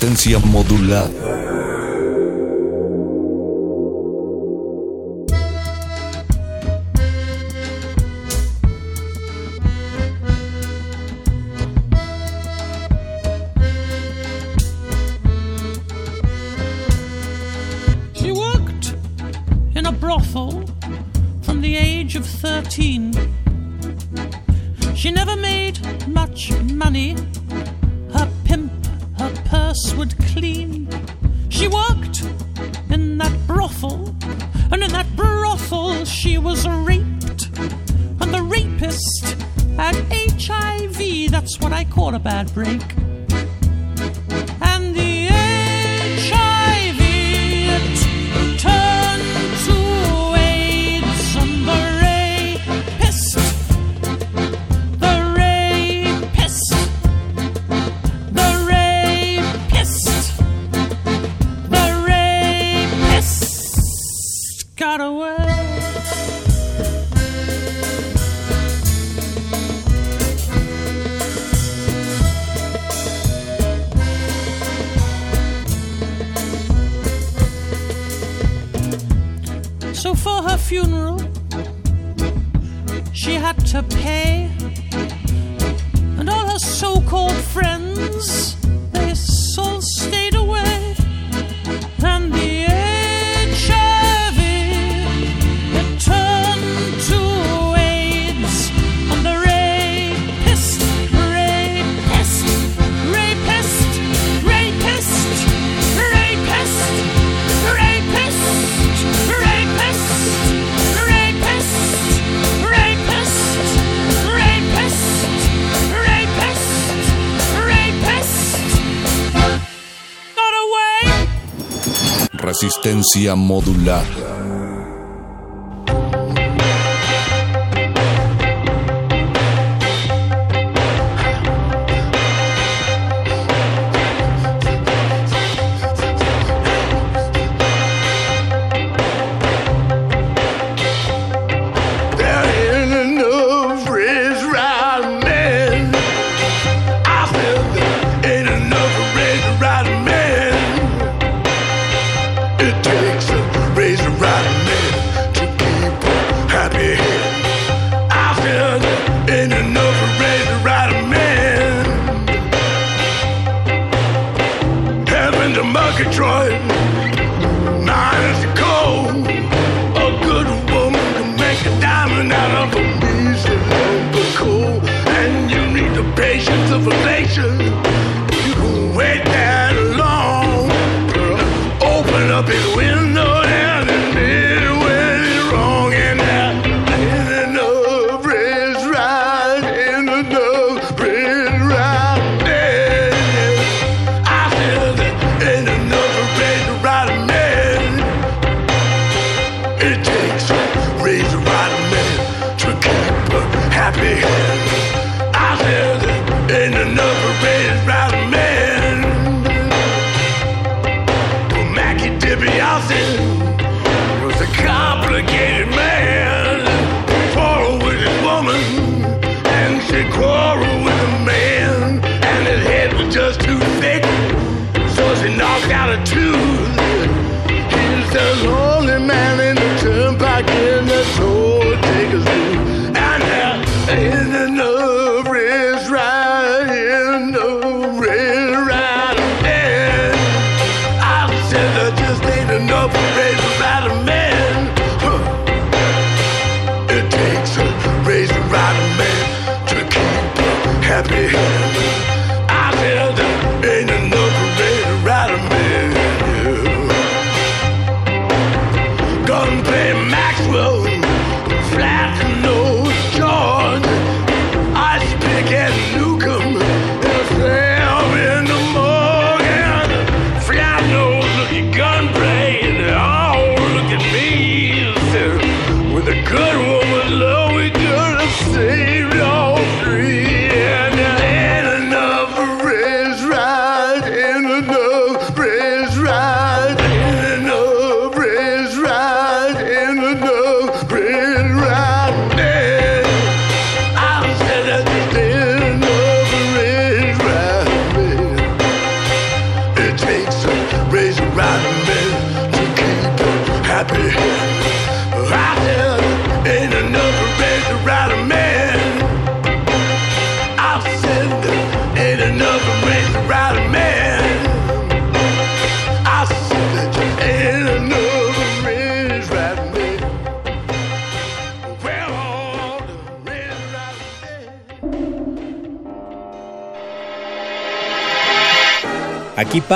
Resistencia modulada. Resistencia modulada.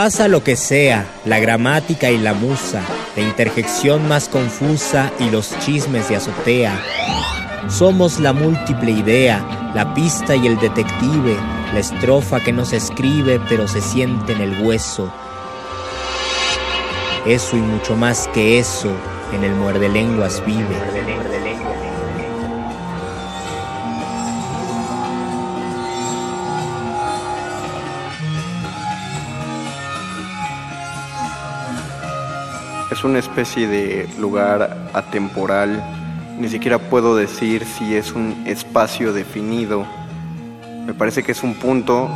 Pasa lo que sea, la gramática y la musa, la interjección más confusa y los chismes de azotea. Somos la múltiple idea, la pista y el detective, la estrofa que no se escribe pero se siente en el hueso. Eso y mucho más que eso en el muerde lenguas vive. Es una especie de lugar atemporal, ni siquiera puedo decir si es un espacio definido. Me parece que es un punto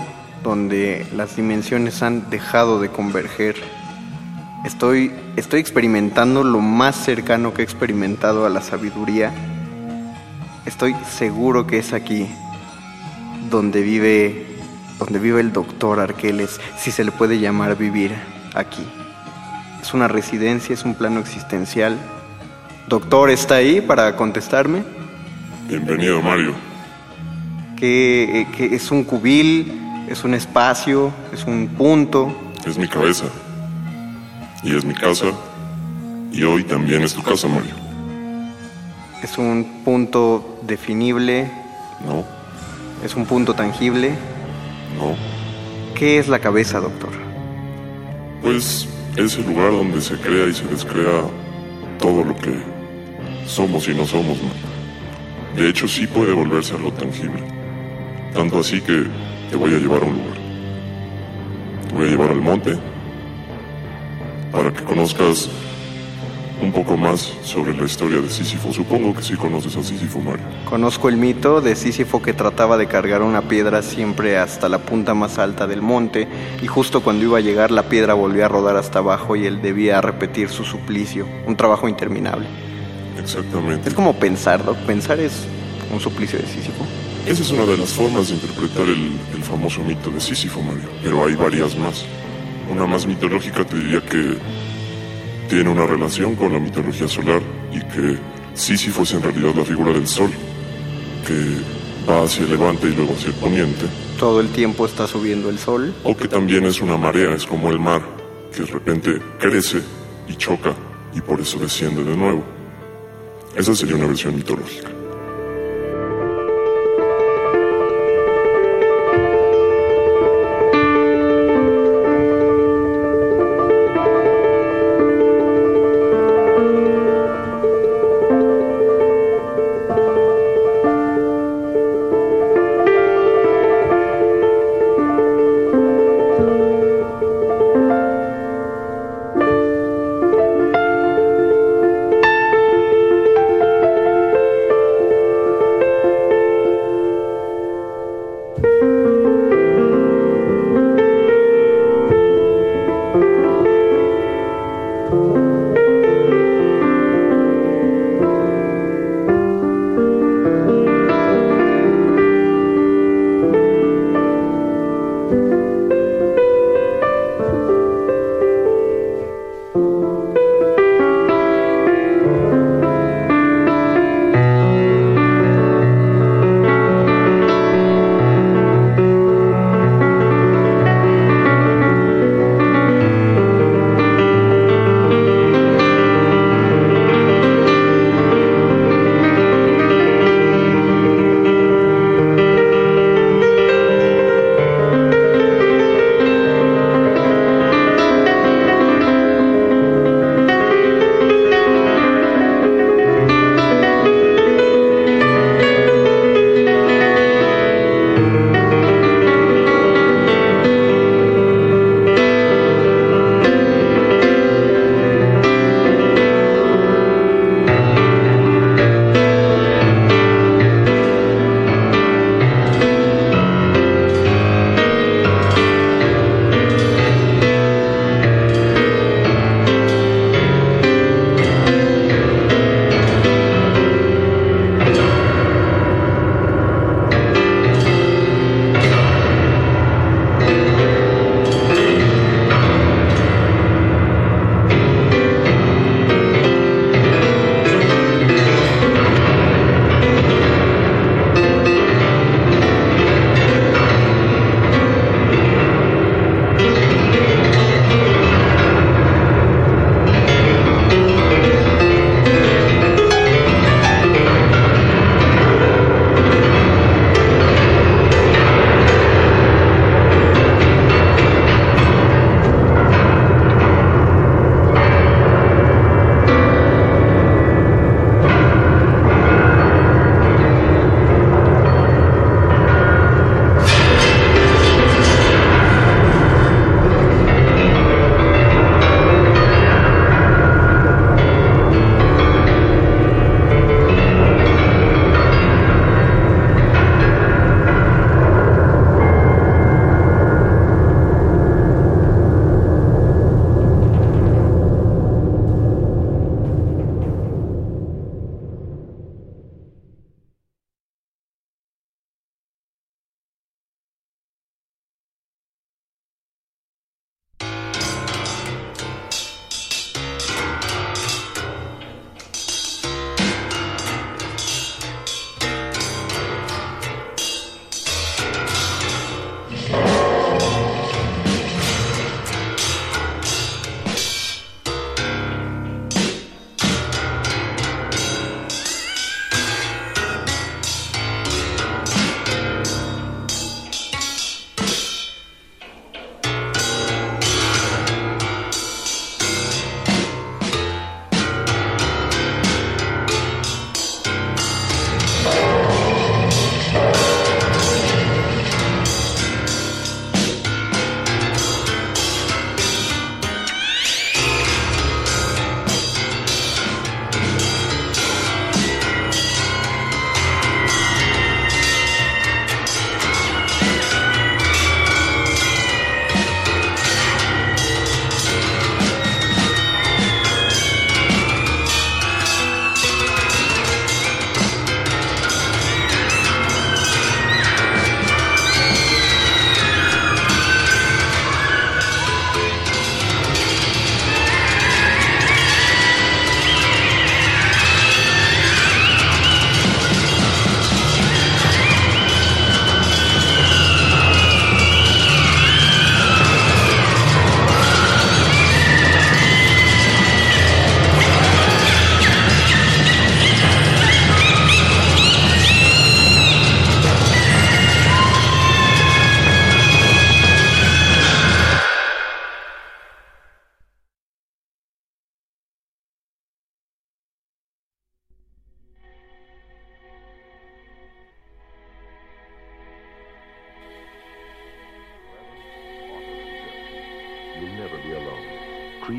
donde las dimensiones han dejado de converger. Estoy, estoy experimentando lo más cercano que he experimentado a la sabiduría. Estoy seguro que es aquí donde vive, donde vive el doctor Arqueles, si se le puede llamar vivir aquí es una residencia, es un plano existencial. Doctor, ¿está ahí para contestarme? Bienvenido, Mario. ¿Qué, es un cubil? ¿Es un espacio? ¿Es un punto? Es mi cabeza. Y es mi casa. Y hoy también es tu casa, Mario. ¿Es un punto definible? No. ¿Es un punto tangible? No. ¿Qué es la cabeza, doctor? Pues es el lugar donde se crea y se descrea todo lo que somos y no somos. De hecho, sí puede volverse algo tangible. Tanto así que te voy a llevar a un lugar. Te voy a llevar al monte para que conozcas un poco más sobre la historia de Sísifo. Supongo que sí conoces a Sísifo, Mario. Conozco el mito de Sísifo que trataba de cargar una piedra siempre hasta la punta más alta del monte y justo cuando iba a llegar la piedra volvía a rodar hasta abajo y él debía repetir su suplicio, un trabajo interminable. Exactamente. Es como pensar, ¿no? Pensar es un suplicio de Sísifo. Esa es una de las formas de interpretar el, el famoso mito de Sísifo, Mario. Pero hay varias más. Una más mitológica te diría que tiene una relación con la mitología solar y que Sísifo es en realidad la figura del sol, que va hacia el levante y luego hacia el poniente. Todo el tiempo está subiendo el sol. O que también es una marea, es como el mar, que de repente crece y choca y por eso desciende de nuevo. Esa sería una versión mitológica.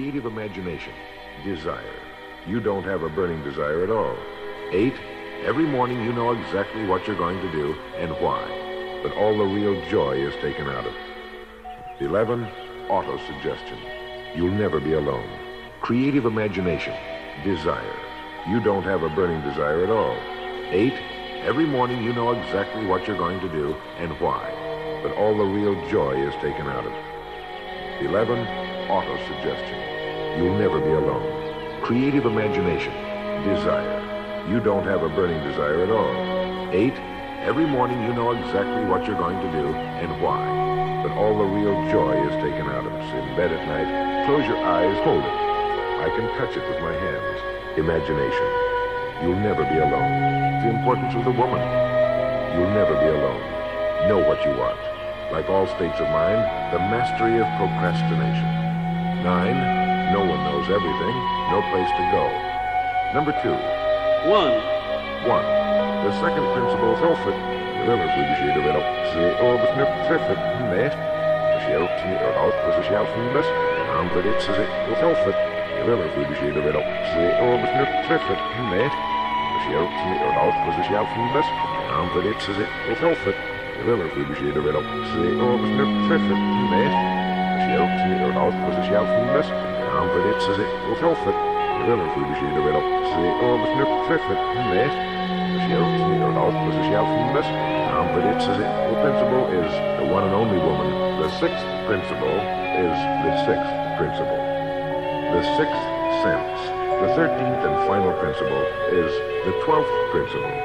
Creative imagination. Desire. You don't have a burning desire at all. Eight, every morning you know exactly what you're going to do and why, but all the real joy is taken out of it. Eleven, auto-suggestion. You'll never be alone. Creative imagination. Desire. You don't have a burning desire at all. Eight, every morning you know exactly what you're going to do and why, but all the real joy is taken out of it. Eleven, auto-suggestion. You'll never be alone. Creative imagination. Desire. You don't have a burning desire at all. Eight, every morning you know exactly what you're going to do and why, but all the real joy is taken out of us. In bed at night, close your eyes, hold it. I can touch it with my hands. Imagination. You'll never be alone. The importance of the woman. You'll never be alone. Know what you want. Like all states of mind, the mastery of procrastination. Nine, No one knows everything, no place to go. Number two. One. One. The second principle zelf het. Willers reduceren wel op zeer onbesnupt treffen. Nee. Speciaal tien uur oud, speciaal van de best. Aan de ritse zit zelf het. Willers reduceren wel op zeer onbesnupt treffen. Nee. Speciaal tien uur oud, speciaal van de best. Aan de ritse zit zelf het. Willers reduceren wel op zeer onbesnupt treffen. Nee. Speciaal tien uur oud, speciaal van de best. Ik ze. Willers we bescheden wel op treffen. Meest. Sociaal Leonard was sociaal famous. Um, but its essential principle is the one and only woman. The sixth principle is the sixth principle. The sixth sense. The thirteenth and final principle is the twelfth principle.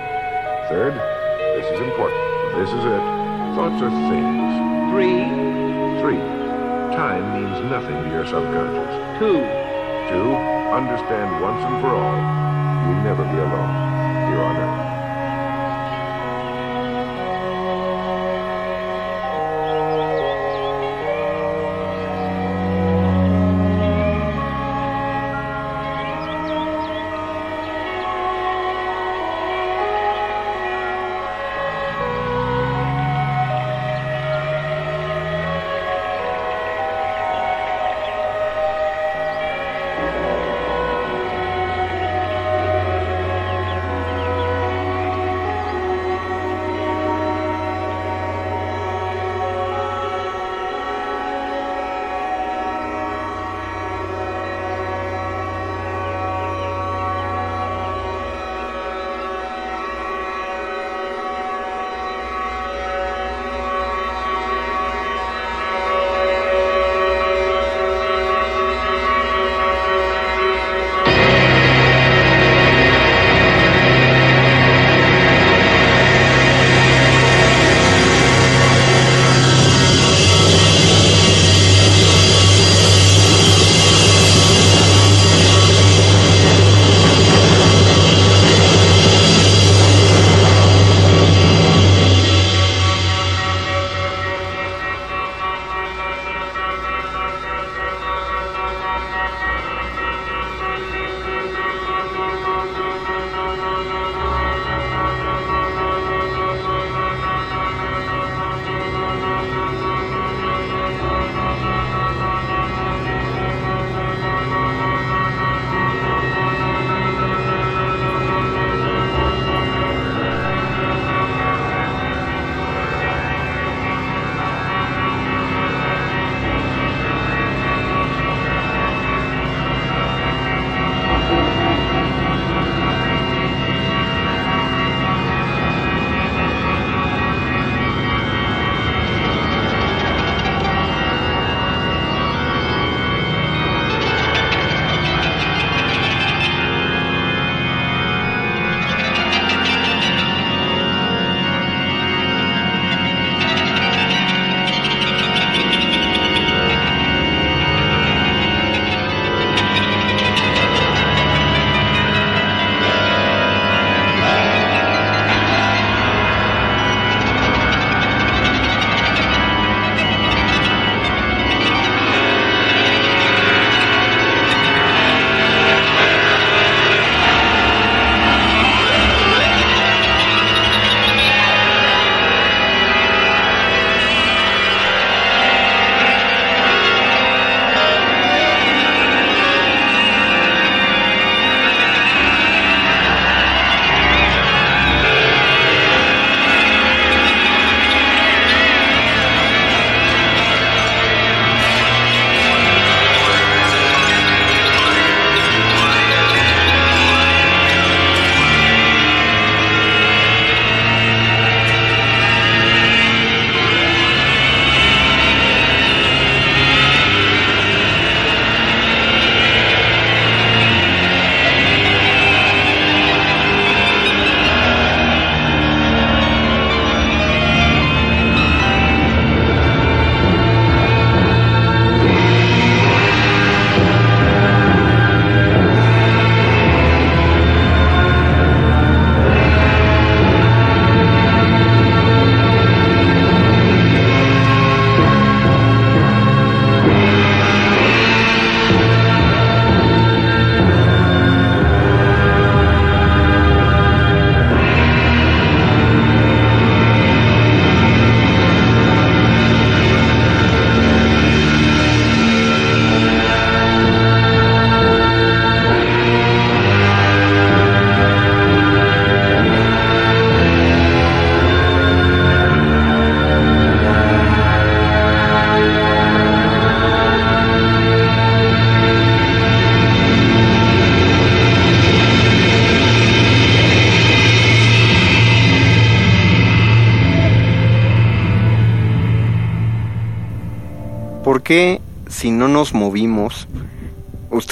Third, this is important. This is it. Thoughts are things. Three. Three, time means nothing to your subconscious. Two. Two, understand once and for all, you'll never be alone here on earth.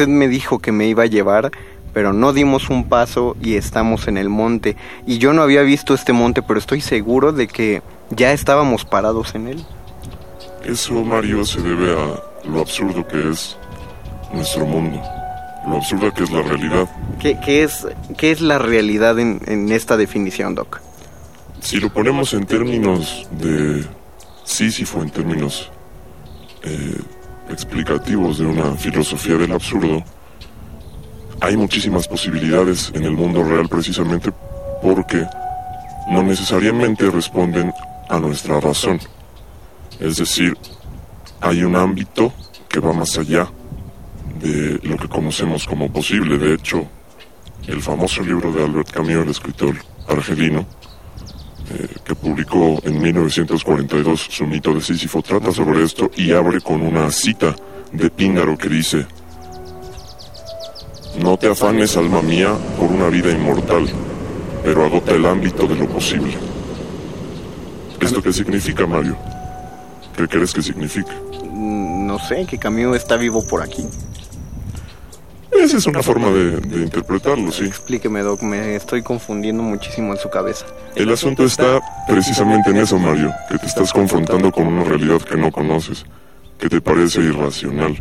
Usted me dijo que me iba a llevar, pero no dimos un paso y estamos en el monte. Y yo no había visto este monte, pero estoy seguro de que ya estábamos parados en él. Eso, Mario, se debe a lo absurdo que es nuestro mundo, lo absurda que es la realidad. ¿Qué, qué es, qué es la realidad en, en esta definición, Doc? Si lo ponemos en términos de Sísifo, en términos eh, explicativos de una filosofía del absurdo, hay muchísimas posibilidades en el mundo real precisamente porque no necesariamente responden a nuestra razón. Es decir, hay un ámbito que va más allá de lo que conocemos como posible. De hecho, el famoso libro de Albert Camus, el escritor argelino, eh, que publicó en 1942 su mito de Sísifo, trata sobre esto y abre con una cita de Píndaro que dice, no te afanes, alma mía, por una vida inmortal, pero agota el ámbito de lo posible. ¿Esto qué significa, Mario? ¿Qué crees que significa? Mm, No sé, que Camus está vivo por aquí. Esa es una forma de, de interpretarlo, sí. Explíqueme, Doc, me estoy confundiendo muchísimo en su cabeza. El asunto está precisamente en eso, Mario, que te estás confrontando con una realidad que no conoces, que te parece irracional,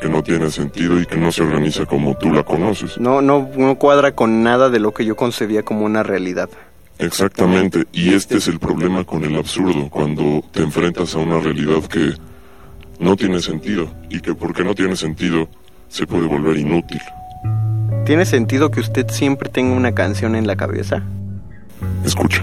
que no tiene sentido y que no se organiza como tú la conoces. No, no, no cuadra con nada de lo que yo concebía como una realidad. Exactamente, y este es el problema con el absurdo, cuando te enfrentas a una realidad que no tiene sentido y que porque no tiene sentido se puede volver inútil. ¿Tiene sentido que usted siempre tenga una canción en la cabeza? Escucha.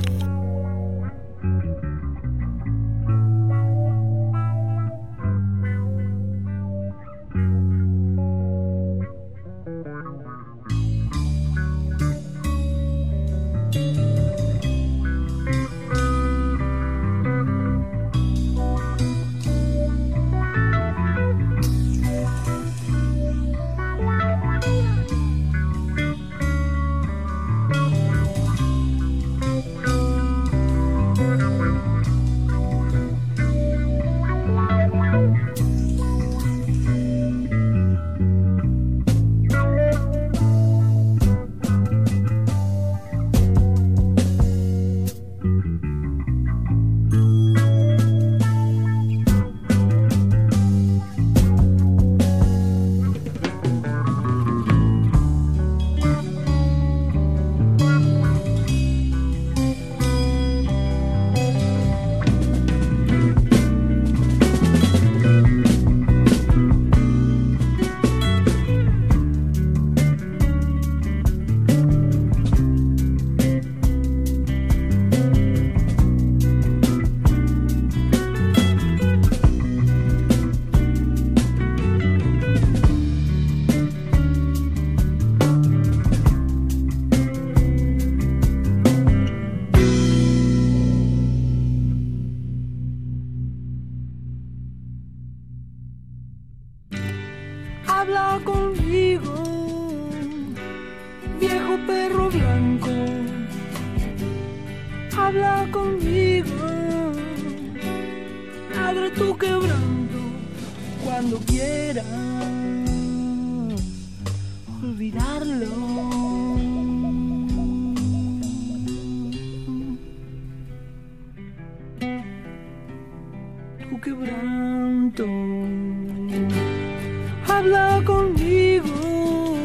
Habla conmigo,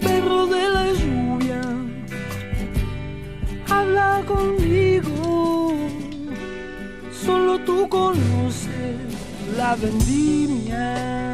perro de la lluvia, habla conmigo, solo tú conoces la vendimia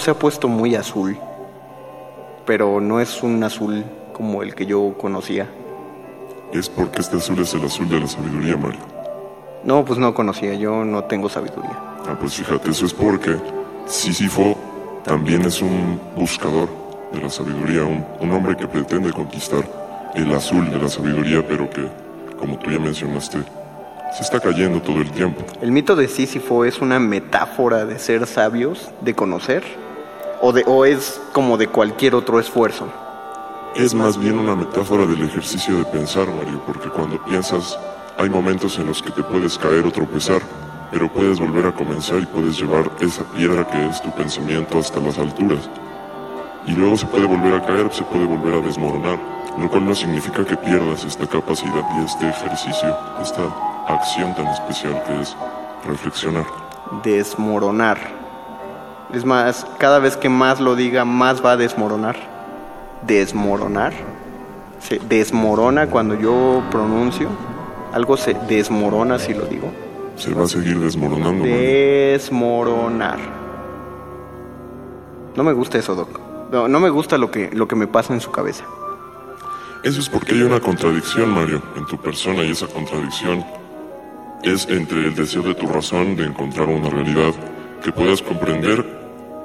Todo se ha puesto muy azul, pero no es un azul como el que yo conocía. Es porque este azul es el azul de la sabiduría, Mario. No, pues no conocía, yo no tengo sabiduría. Ah, pues fíjate, eso es porque Sísifo también es un buscador de la sabiduría, un, un hombre que pretende conquistar el azul de la sabiduría, pero que, como tú ya mencionaste, se está cayendo todo el tiempo. ¿El mito de Sísifo es una metáfora de ser sabios, de conocer? ¿O, de, ¿O es como de cualquier otro esfuerzo? Es más bien una metáfora del ejercicio de pensar, Mario, porque cuando piensas hay momentos en los que te puedes caer o tropezar, pero puedes volver a comenzar y puedes llevar esa piedra que es tu pensamiento hasta las alturas. Y luego se puede volver a caer, se puede volver a desmoronar, lo cual no significa que pierdas esta capacidad y este ejercicio, esta acción tan especial que es reflexionar. Desmoronar. Es más, cada vez que más lo diga, más va a desmoronar. Desmoronar. Se desmorona cuando yo pronuncio. Algo se desmorona si lo digo. Se va a seguir desmoronando. Desmoronar. No me gusta eso, Doc. No, no me gusta lo que, lo que me pasa en su cabeza. Eso es porque hay una contradicción, Mario, en tu persona y esa contradicción es entre el deseo de tu razón de encontrar una realidad que puedas comprender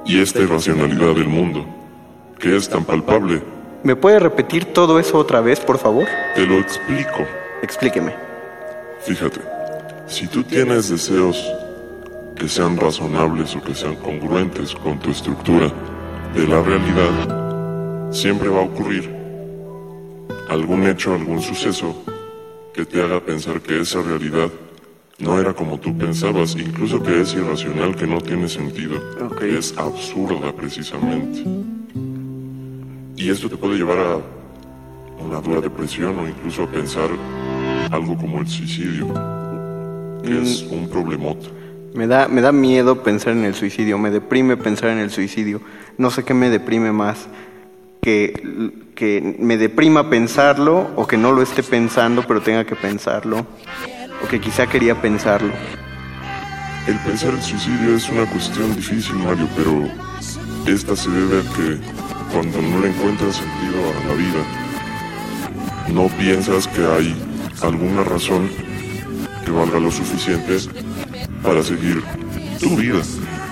y esta irracionalidad del mundo, que es tan palpable. ¿Me puede repetir todo eso otra vez, por favor? Te lo explico. Explíqueme. Fíjate, si tú tienes deseos que sean razonables o que sean congruentes con tu estructura de la realidad, siempre va a ocurrir algún hecho, algún suceso que te haga pensar que esa realidad no era como tú pensabas, incluso que es irracional, que no tiene sentido, que es absurda precisamente. Y esto te puede llevar a una dura depresión o incluso a pensar algo como el suicidio, que es un problemote. Me da, me da miedo pensar en el suicidio, me deprime pensar en el suicidio. No sé qué me deprime más. Que, que me deprima pensarlo o que no lo esté pensando pero tenga que pensarlo. O que quizá quería pensarlo. El pensar el suicidio es una cuestión difícil, Mario, pero esta se debe a que cuando no le encuentras sentido a la vida, no piensas que hay alguna razón que valga lo suficiente para seguir tu vida.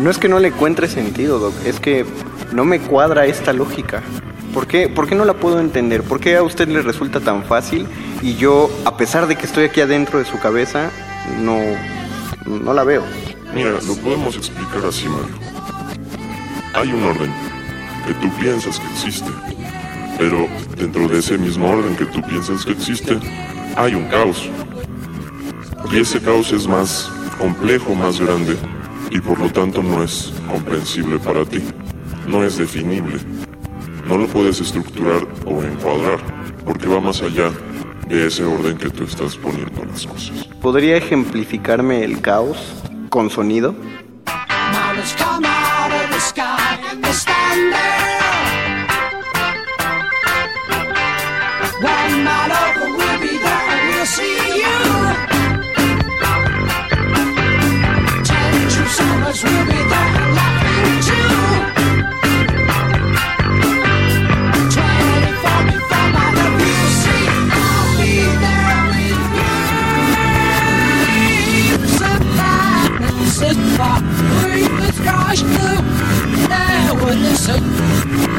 No es que no le encuentre sentido, Doc, es que no me cuadra esta lógica. ¿Por qué, ¿Por qué no la puedo entender? ¿Por qué a usted le resulta tan fácil y yo, a pesar de que estoy aquí adentro de su cabeza, no, no la veo? Mira, lo podemos explicar así, Mario. Hay un orden que tú piensas que existe, pero dentro de ese mismo orden que tú piensas que existe, hay un caos. Y ese caos es más complejo, más grande, y por lo tanto no es comprensible para ti, no es definible. No lo puedes estructurar o encuadrar, porque va más allá de ese orden que tú estás poniendo las cosas. ¿Podría ejemplificarme el caos con sonido? Come out of far. Green the sky's blue, now we're listen.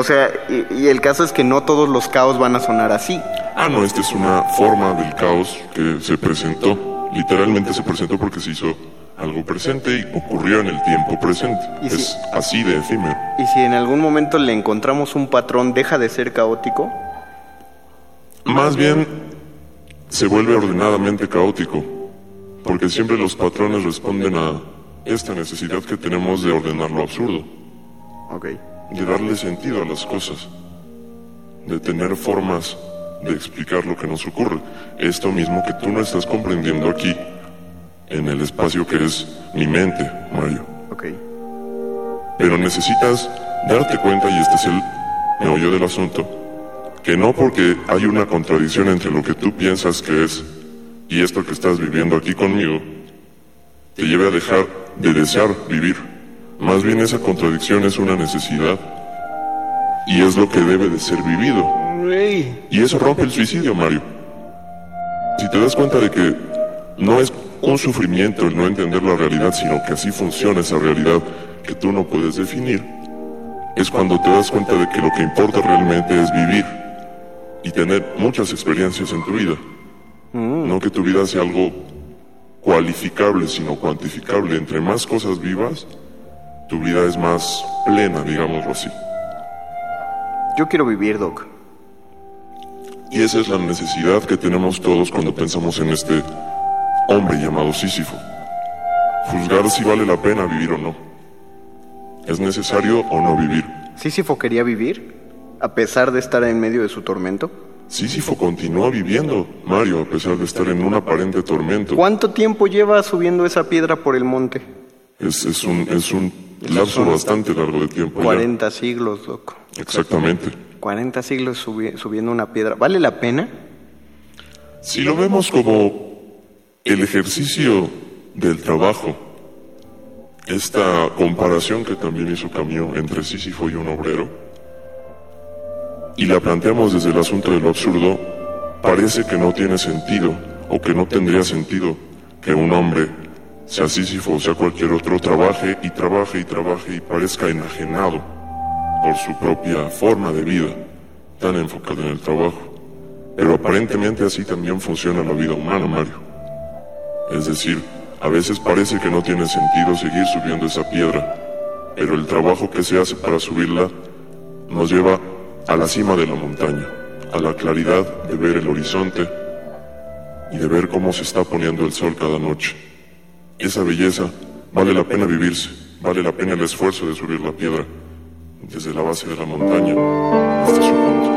O sea, y, y el caso es que no todos los caos van a sonar así. Ah, no, esta es una forma del caos que se presentó. Literalmente se presentó porque se hizo algo presente y ocurrió en el tiempo presente. Es así de efímero. Y si en algún momento le encontramos un patrón, deja de ser caótico. Más bien se vuelve ordenadamente caótico, porque siempre los patrones responden a esta necesidad que tenemos de ordenar lo absurdo. De darle sentido a las cosas, de tener formas de explicar lo que nos ocurre. Esto mismo que tú no estás comprendiendo aquí, en el espacio que es mi mente, Mario. Ok. Pero necesitas darte cuenta, y este es el meollo del asunto, que no porque hay una contradicción entre lo que tú piensas que es y esto que estás viviendo aquí conmigo, te lleve a dejar de desear vivir. Más bien esa contradicción es una necesidad y es lo que debe de ser vivido. Y eso rompe el suicidio, Mario. Si te das cuenta de que no es un sufrimiento el no entender la realidad, sino que así funciona esa realidad que tú no puedes definir, es cuando te das cuenta de que lo que importa realmente es vivir y tener muchas experiencias en tu vida. No que tu vida sea algo cualificable, sino cuantificable. Entre más cosas vivas, tu vida es más plena, digámoslo así. Yo quiero vivir, Doc. Y esa es la necesidad que tenemos todos cuando pensamos en este hombre llamado Sísifo. Juzgar si vale la pena vivir o no. ¿Es necesario o no vivir? ¿Sísifo quería vivir? A pesar de estar en medio de su tormento. Sísifo continúa viviendo, Mario, a pesar de estar en un aparente tormento. ¿Cuánto tiempo lleva subiendo esa piedra por el monte? Es, es un, es un lapso bastante largo de tiempo. ya. 40 siglos, Doc. Exactamente. 40 siglos subi- subiendo una piedra. ¿Vale la pena? Si lo vemos como el ejercicio del trabajo, esta comparación que también hizo Camus entre Sísifo y un obrero, y la planteamos desde el asunto de lo absurdo, parece que no tiene sentido, o que no tendría sentido que un hombre, sea Sísifo o sea cualquier otro, trabaje y trabaje y trabaje y parezca enajenado por su propia forma de vida, tan enfocada en el trabajo. Pero aparentemente así también funciona la vida humana, Mario. Es decir, a veces parece que no tiene sentido seguir subiendo esa piedra, pero el trabajo que se hace para subirla nos lleva a la cima de la montaña, a la claridad de ver el horizonte y de ver cómo se está poniendo el sol cada noche. Esa belleza vale la pena vivirse, vale la pena el esfuerzo de subir la piedra desde la base de la montaña hasta su punto.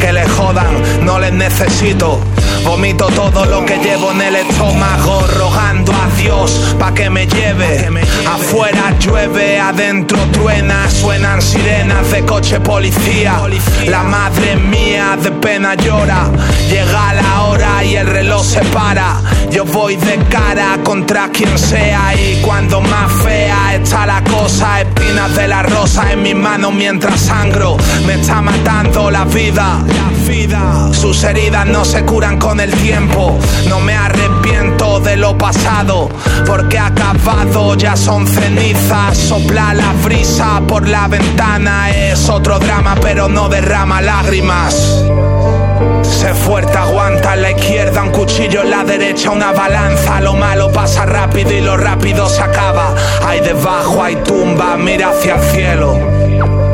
que le jodan, no les necesito. Vomito todo lo que llevo en el estómago, rogando a Dios pa' que me lleve. Afuera llueve, adentro truena, suenan sirenas de coche policía. La madre mía de pena llora, llega la hora y el reloj se para. Yo voy de cara contra quien sea y cuando más fea está la cosa, espinas de la rosa en mis manos mientras sangro. Me está matando la vida, la vida. Sus heridas no se curan con el tiempo. No me arrepiento de lo pasado, porque acabado ya son cenizas. Sopla la brisa por la ventana es otro drama, pero no derrama lágrimas. Sé fuerte, aguanta en la izquierda un cuchillo en la derecha, una balanza. Lo malo pasa rápido y lo rápido se acaba. Hay debajo, hay tumba, mira hacia el cielo.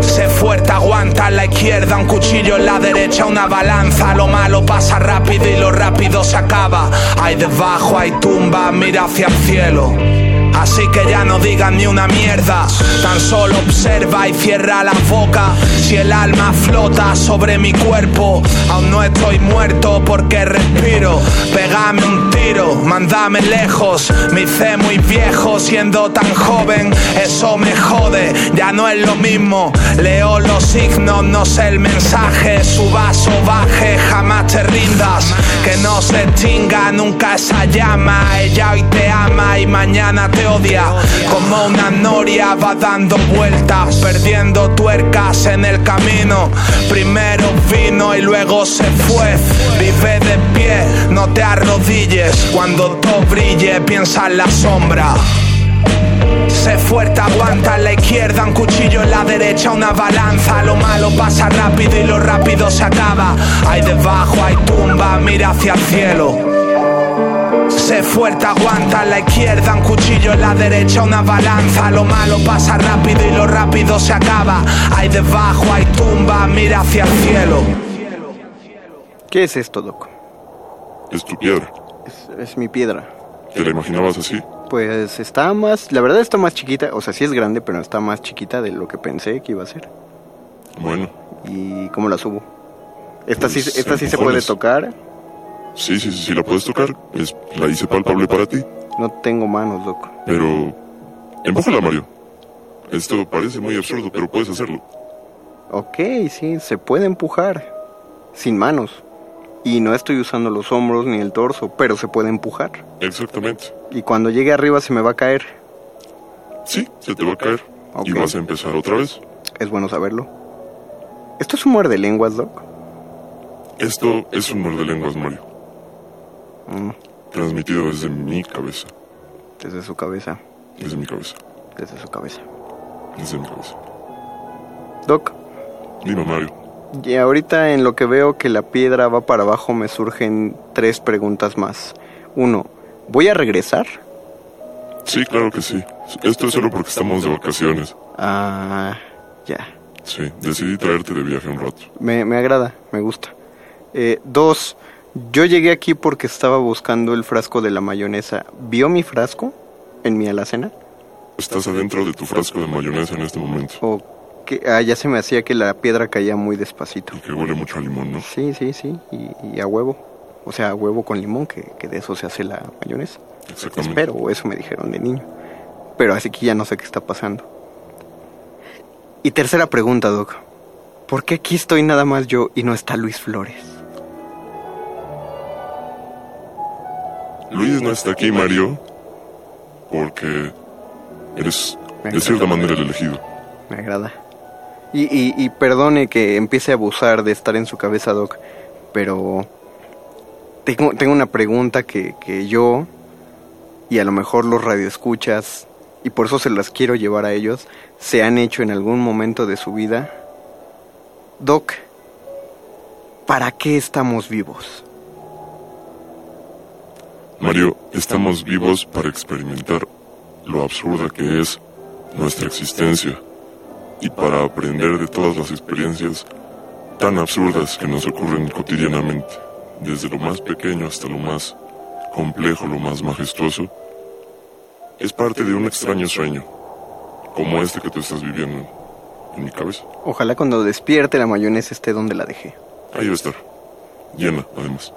Sé fuerte, aguanta en la izquierda un cuchillo en la derecha, una balanza. Lo malo pasa rápido y lo rápido se acaba. Hay debajo, hay tumba, mira hacia el cielo. Así que ya no digas ni una mierda, tan solo observa y cierra la boca. Si el alma flota sobre mi cuerpo, aún no estoy muerto porque respiro. Pégame un tiro, mándame lejos. Me hice muy viejo siendo tan joven, eso me jode, ya no es lo mismo. Leo los signos, no sé el mensaje. Suba o baje, jamás te rindas. Que no se extinga nunca esa llama. Ella hoy te ama y mañana mañana Como una noria va dando vueltas, perdiendo tuercas en el camino. Primero vino y luego se fue. Vive de pie, no te arrodilles. Cuando todo brille, piensa en la sombra. Sé fuerte, aguanta en la izquierda, un cuchillo en la derecha, una balanza. Lo malo pasa rápido y lo rápido se acaba. Hay debajo, hay tumba, mira hacia el cielo. Sé fuerte, aguanta en la izquierda, un cuchillo en la derecha, una balanza. Lo malo pasa rápido y lo rápido se acaba. Hay debajo, hay tumba, mira hacia el cielo. ¿Qué es esto, Doc? Es tu piedra. Es, es mi piedra. ¿Te la imaginabas así? Pues está más, la verdad está más chiquita, o sea, sí es grande, pero está más chiquita de lo que pensé que iba a ser. Bueno, ¿Y cómo la subo? Esta sí, Pues, esta sí se puede tocar. Sí, sí, sí, sí la puedes tocar. Es, la hice palpable para ti. No tengo manos, Doc. Pero... Empújala, Mario. Esto parece muy absurdo, pero puedes hacerlo. Ok, sí, se puede empujar. Sin manos. Y no estoy usando los hombros ni el torso, pero se puede empujar. Exactamente. Y cuando llegue arriba se me va a caer. Sí, se te va a caer. Y vas a empezar otra vez. Es bueno saberlo. ¿Esto es un muerde lenguas, Doc? Esto es un muerde lenguas, Mario. Mm, Transmitido desde mi cabeza. desde su cabeza. Desde mi cabeza. Desde su cabeza. Desde mi cabeza. Doc, Dime, Mario. y ahorita en lo que veo que la piedra va para abajo me surgen tres preguntas más. Uno, ¿voy a regresar? Sí, claro que sí. Esto es solo porque estamos de vacaciones. Ah, ya. Sí, decidí traerte de viaje un rato. Me, me agrada, me gusta. Eh, dos, yo llegué aquí porque estaba buscando el frasco de la mayonesa. ¿Vio mi frasco en mi alacena? Estás adentro de tu frasco de mayonesa en este momento. ¿O que ah, ya se me hacía que la piedra caía muy despacito? Y que huele mucho a limón, ¿no? Sí, sí, sí, y, y a huevo. O sea, a huevo con limón, que, que de eso se hace la mayonesa. Exactamente. Espero, eso me dijeron de niño. Pero así que ya no sé qué está pasando. Y tercera pregunta, Doc. ¿Por qué aquí estoy nada más yo y no está Luis Flores? Luis no está aquí, Mario, porque eres de cierta manera el elegido. Me agrada. Y, y, y perdone que empiece a abusar de estar en su cabeza, Doc, pero tengo, tengo una pregunta que, que yo, y a lo mejor los radioescuchas, y por eso se las quiero llevar a ellos, se han hecho en algún momento de su vida. Doc, ¿para qué estamos vivos? Mario, estamos vivos para experimentar lo absurda que es nuestra existencia y para aprender de todas las experiencias tan absurdas que nos ocurren cotidianamente, desde lo más pequeño hasta lo más complejo, lo más majestuoso. Es parte de un extraño sueño, como este que tú estás viviendo en mi cabeza. Ojalá cuando despierte la mayonesa esté donde la dejé. Ahí va a estar, llena además.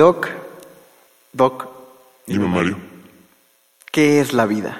Doc, Doc, Dime, Mario. ¿qué es la vida?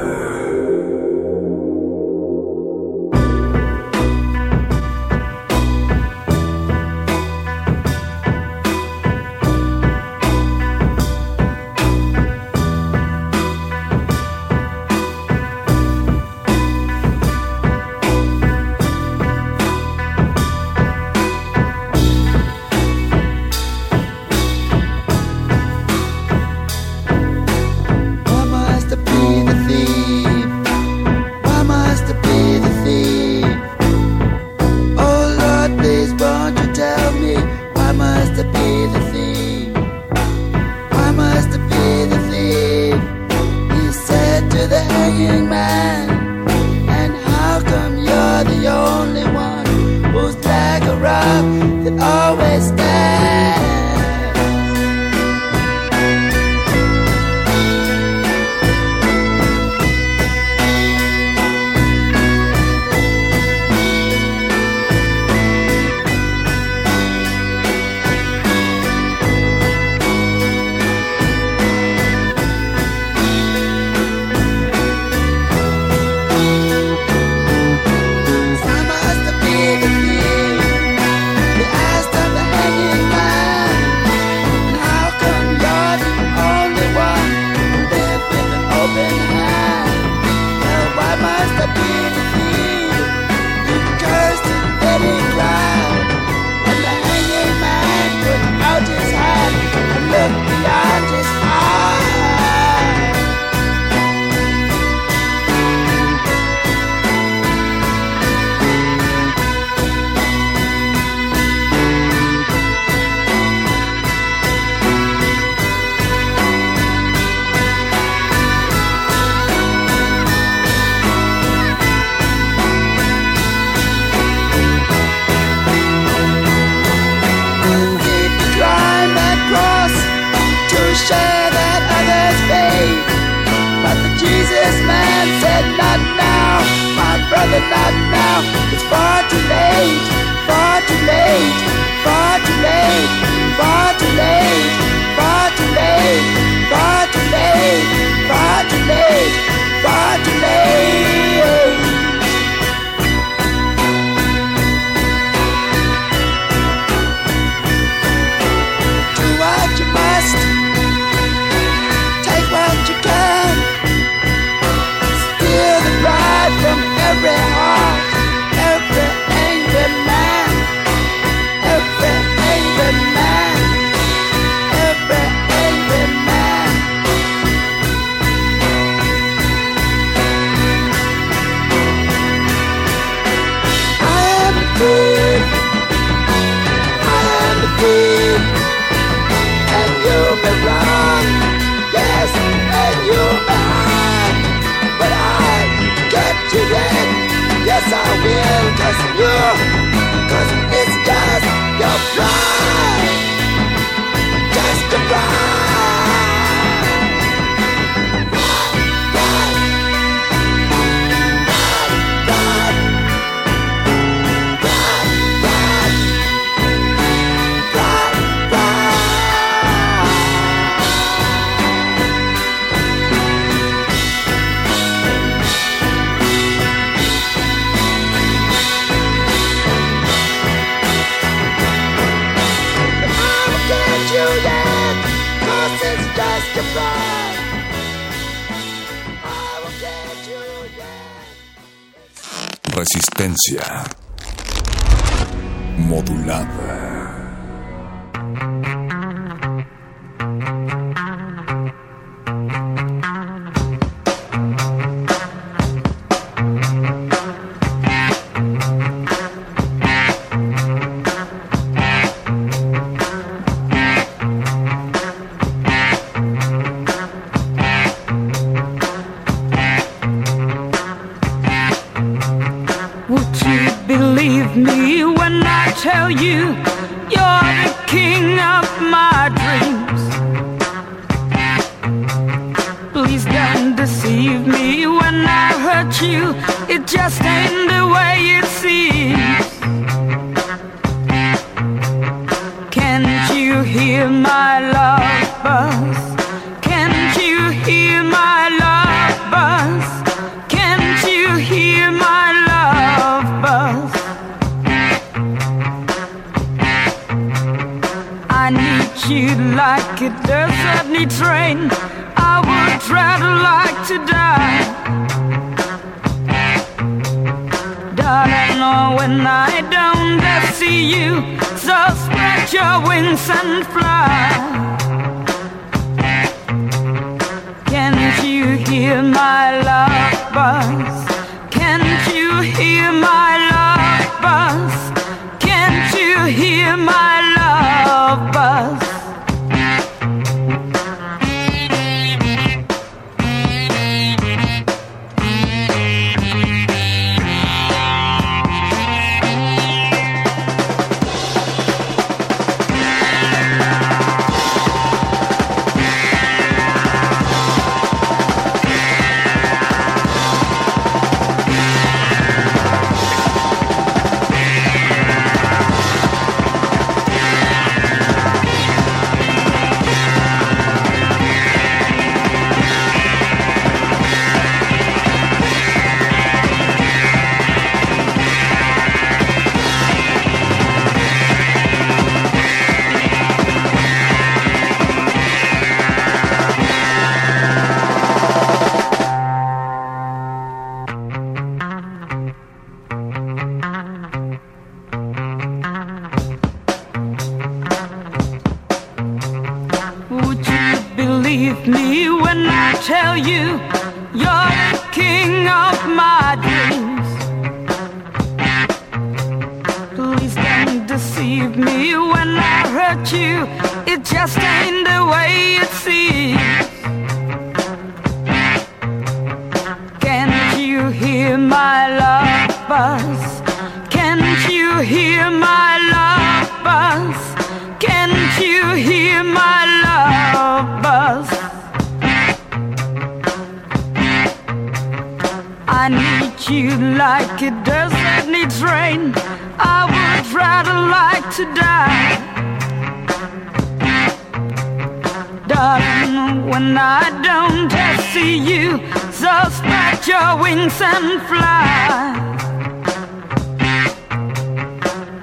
I don't see you, so spread your wings and fly.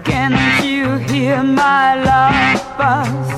Can't you hear my love buzz?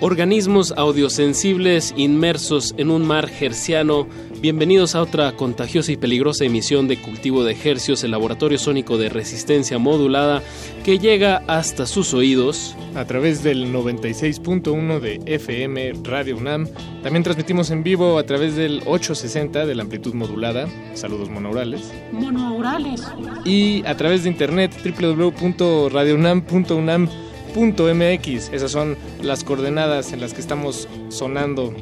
Organismos audiosensibles inmersos en un mar herciano, bienvenidos a otra contagiosa y peligrosa emisión de Cultivo de Hercios, el laboratorio sónico de resistencia modulada que llega hasta sus oídos. A través del 96.1 de FM Radio UNAM. También transmitimos en vivo a través del 860 de la amplitud modulada. Saludos monaurales. Monoaurales. Y a través de internet www.radiounam.unam .mx. Esas son las coordenadas en las que estamos sonando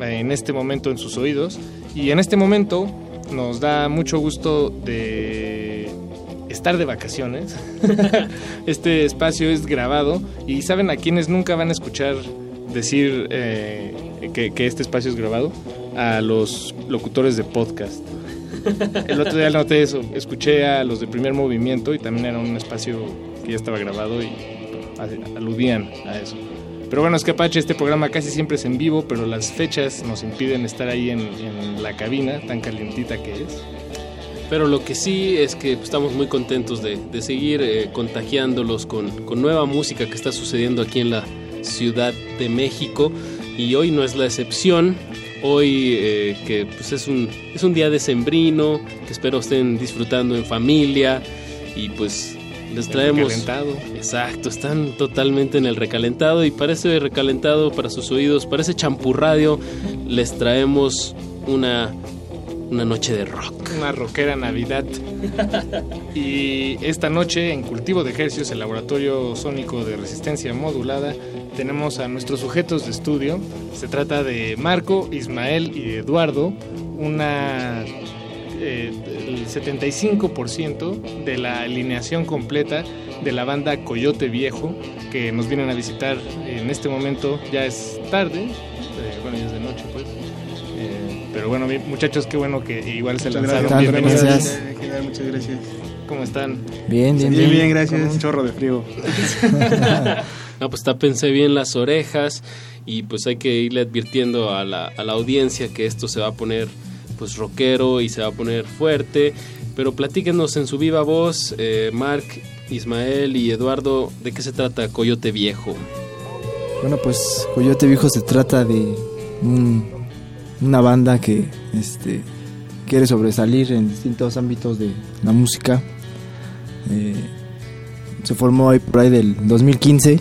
eh, en este momento en sus oídos. Y en este momento nos da mucho gusto de estar de vacaciones. este espacio es grabado y saben a quienes nunca van a escuchar decir eh, que, que este espacio es grabado a los locutores de podcast. El otro día noté eso, escuché a los de primer movimiento y también era un espacio que ya estaba grabado y aludían a eso. Pero bueno, es que Apache, este programa casi siempre es en vivo, pero las fechas nos impiden estar ahí en, la cabina tan calientita que es. Pero lo que sí es que pues, estamos muy contentos de, seguir eh, contagiándolos con, con nueva música que está sucediendo aquí en la Ciudad de México. Y hoy no es la excepción. Hoy eh, que pues, es, un, es un día decembrino, que espero estén disfrutando en familia. Y pues les El traemos... recalentado. Exacto, están totalmente en el recalentado. Y para ese recalentado, para sus oídos, para ese champurradio, les traemos una, una noche de rock. Una rockera Navidad. Y esta noche en Cultivo de Ejercios, el laboratorio sónico de resistencia modulada, tenemos a nuestros sujetos de estudio. Se trata de Marco, Ismael y Eduardo, una eh, el 75% de la alineación completa de la banda Coyote Viejo que nos vienen a visitar en este momento. Ya es tarde, eh, bueno, ya es de noche pues. Eh, pero bueno, muchachos, qué bueno que igual se Muchas lanzaron. gracias. Bienvenidos. Gracias. Genial, Muchas gracias. ¿Cómo están? Bien, bien, bien, bien, gracias. Con un chorro de frío. No, pues tápense bien las orejas y pues hay que irle advirtiendo a la, a la audiencia que esto se va a poner pues rockero y se va a poner fuerte. Pero platíquenos en su viva voz, eh, Mark, Ismael y Eduardo, ¿de qué se trata Coyote Viejo? Bueno, pues Coyote Viejo se trata de un- una banda que este, quiere sobresalir en distintos ámbitos de la música. Eh, se formó ahí por ahí del 2015.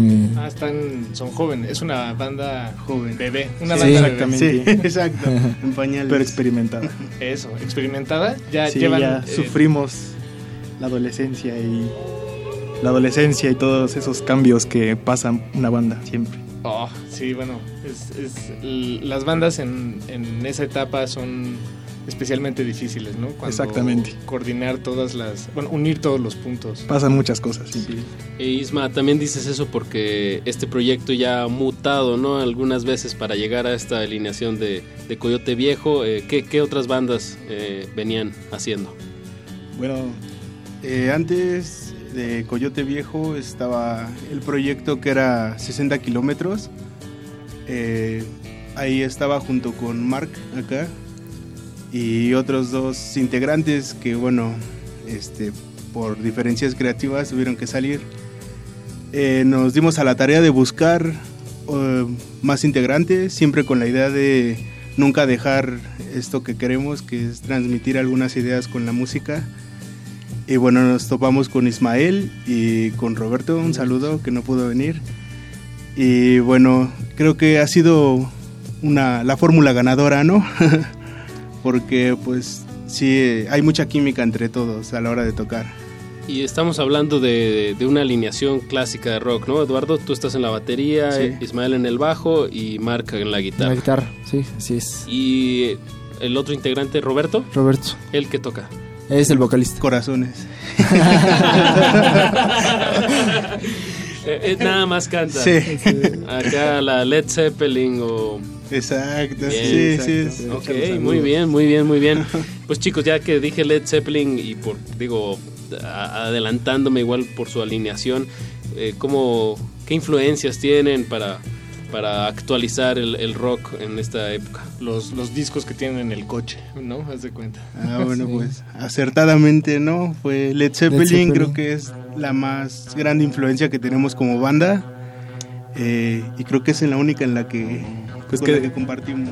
Eh, Ah, están, son jóvenes. Es una banda joven. Bebé. Una Sí. banda bebé. Exactamente. Sí, exacto. En pañales. Pero experimentada. Eso, experimentada. Ya Sí, llevan. ya eh, sufrimos la adolescencia y la adolescencia y todos esos cambios que pasan una banda siempre. Oh, sí, bueno, es, es- las bandas en, en esa etapa son especialmente difíciles, ¿no? Cuando Exactamente. Coordinar todas las, bueno, unir todos los puntos. Pasan muchas cosas. sí. E Isma, también dices eso porque este proyecto ya ha mutado, ¿no? Algunas veces para llegar a esta alineación de, de Coyote Viejo. Eh, ¿qué, qué otras bandas eh, venían haciendo? Bueno, eh, antes de Coyote Viejo estaba el proyecto que era 60 kilómetros. Eh, ahí estaba junto con Mark acá y otros dos integrantes que, bueno, este, por diferencias creativas tuvieron que salir. Eh, nos dimos a la tarea de buscar eh, más integrantes, siempre con la idea de nunca dejar esto que queremos, que es transmitir algunas ideas con la música. Y bueno, nos topamos con Ismael y con Roberto, un saludo que no pudo venir. Y bueno, creo que ha sido una, la fórmula ganadora, ¿no? Porque pues sí, hay mucha química entre todos a la hora de tocar. Y estamos hablando de, de una alineación clásica de rock, ¿no? Eduardo, tú estás en la batería, Sí. Ismael en el bajo y Mark en la guitarra. la guitarra, sí, así es. Y el otro integrante, Roberto, Roberto, el que toca. es el vocalista. Corazones. Eh, eh, nada más canta. Sí. Acá la Led Zeppelin o... Exacto, Bien, sí, sí, exacto. sí. Ok, muy bien, muy bien, muy bien. Pues chicos, ya que dije Led Zeppelin y por, digo, adelantándome igual por su alineación, eh, ¿cómo, ¿qué influencias tienen para, para actualizar el, el rock en esta época? Los, los discos que tienen en el coche, ¿no? Haz de cuenta. Ah, bueno, pues acertadamente, ¿no? Fue Led Zeppelin, Zeppelin. creo que es la más grande influencia que tenemos como banda. Eh, y creo que es en la única en la que, Pues con que- la que compartimos.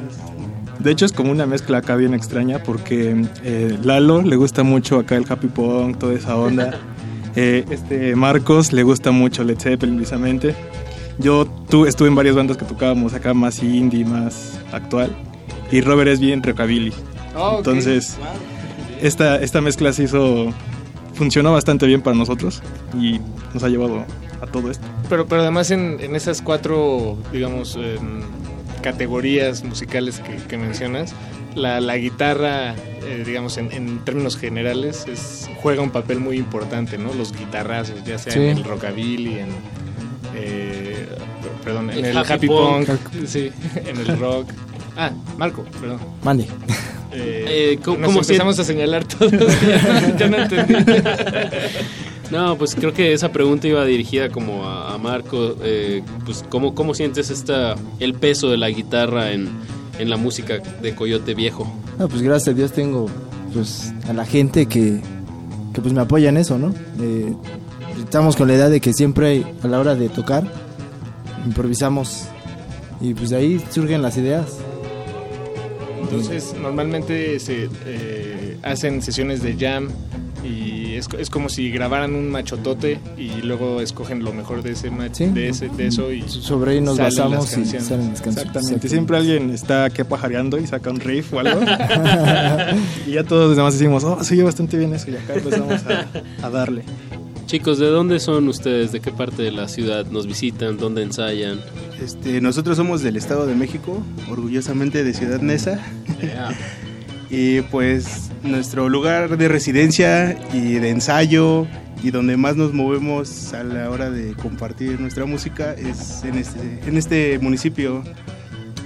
De hecho es como una mezcla acá bien extraña porque eh, Lalo le gusta mucho acá el happy punk, toda esa onda. Eh, este Marcos le gusta mucho Led Zeppelin precisamente. Yo tú, estuve en varias bandas que tocábamos acá más indie, más actual. Y Robert es bien rockabilly. Ok. Entonces esta, esta mezcla se hizo, funcionó bastante bien para nosotros y nos ha llevado a todo esto. Pero, pero además en, en esas cuatro, digamos, categorías musicales que, que mencionas, la, la guitarra, eh, digamos, en, en términos generales, es, juega un papel muy importante, ¿no? Los guitarrazos, ya sea Sí. en el rockabilly, en... eh, perdón, en El el, happy happy, punk. punk, sí, en el rock. Ah, Marco, perdón. Mande. Eh, Eh, ¿cómo- nos cómo empezamos a señalar todos. ya no entendí. No, pues creo que esa pregunta iba dirigida como a, a Marco. eh, pues ¿cómo, ¿cómo sientes esta el peso de la guitarra en, en la música de Coyote Viejo? Ah, pues gracias a Dios tengo pues a la gente que, que pues me apoya en eso, ¿no? Eh, estamos con la idea de que siempre a la hora de tocar improvisamos y pues de ahí surgen las ideas. Entonces, normalmente se eh, hacen sesiones de jam y es, es como si grabaran un machotote y luego escogen lo mejor de ese mach- de, ese, de eso y Sobre ahí nos salen las basamos y canciones. salen las canciones. Exactamente. Siempre alguien está que pajareando y saca un riff o algo. y ya todos los demás decimos, oh, se oye bastante bien eso. Y acá empezamos a, a darle. Chicos, ¿de dónde son ustedes? ¿De qué parte de la ciudad nos visitan? ¿Dónde ensayan? Este, nosotros somos del Estado de México, orgullosamente de Ciudad Neza. Y pues nuestro lugar de residencia y de ensayo y donde más nos movemos a la hora de compartir nuestra música es en este, en este municipio.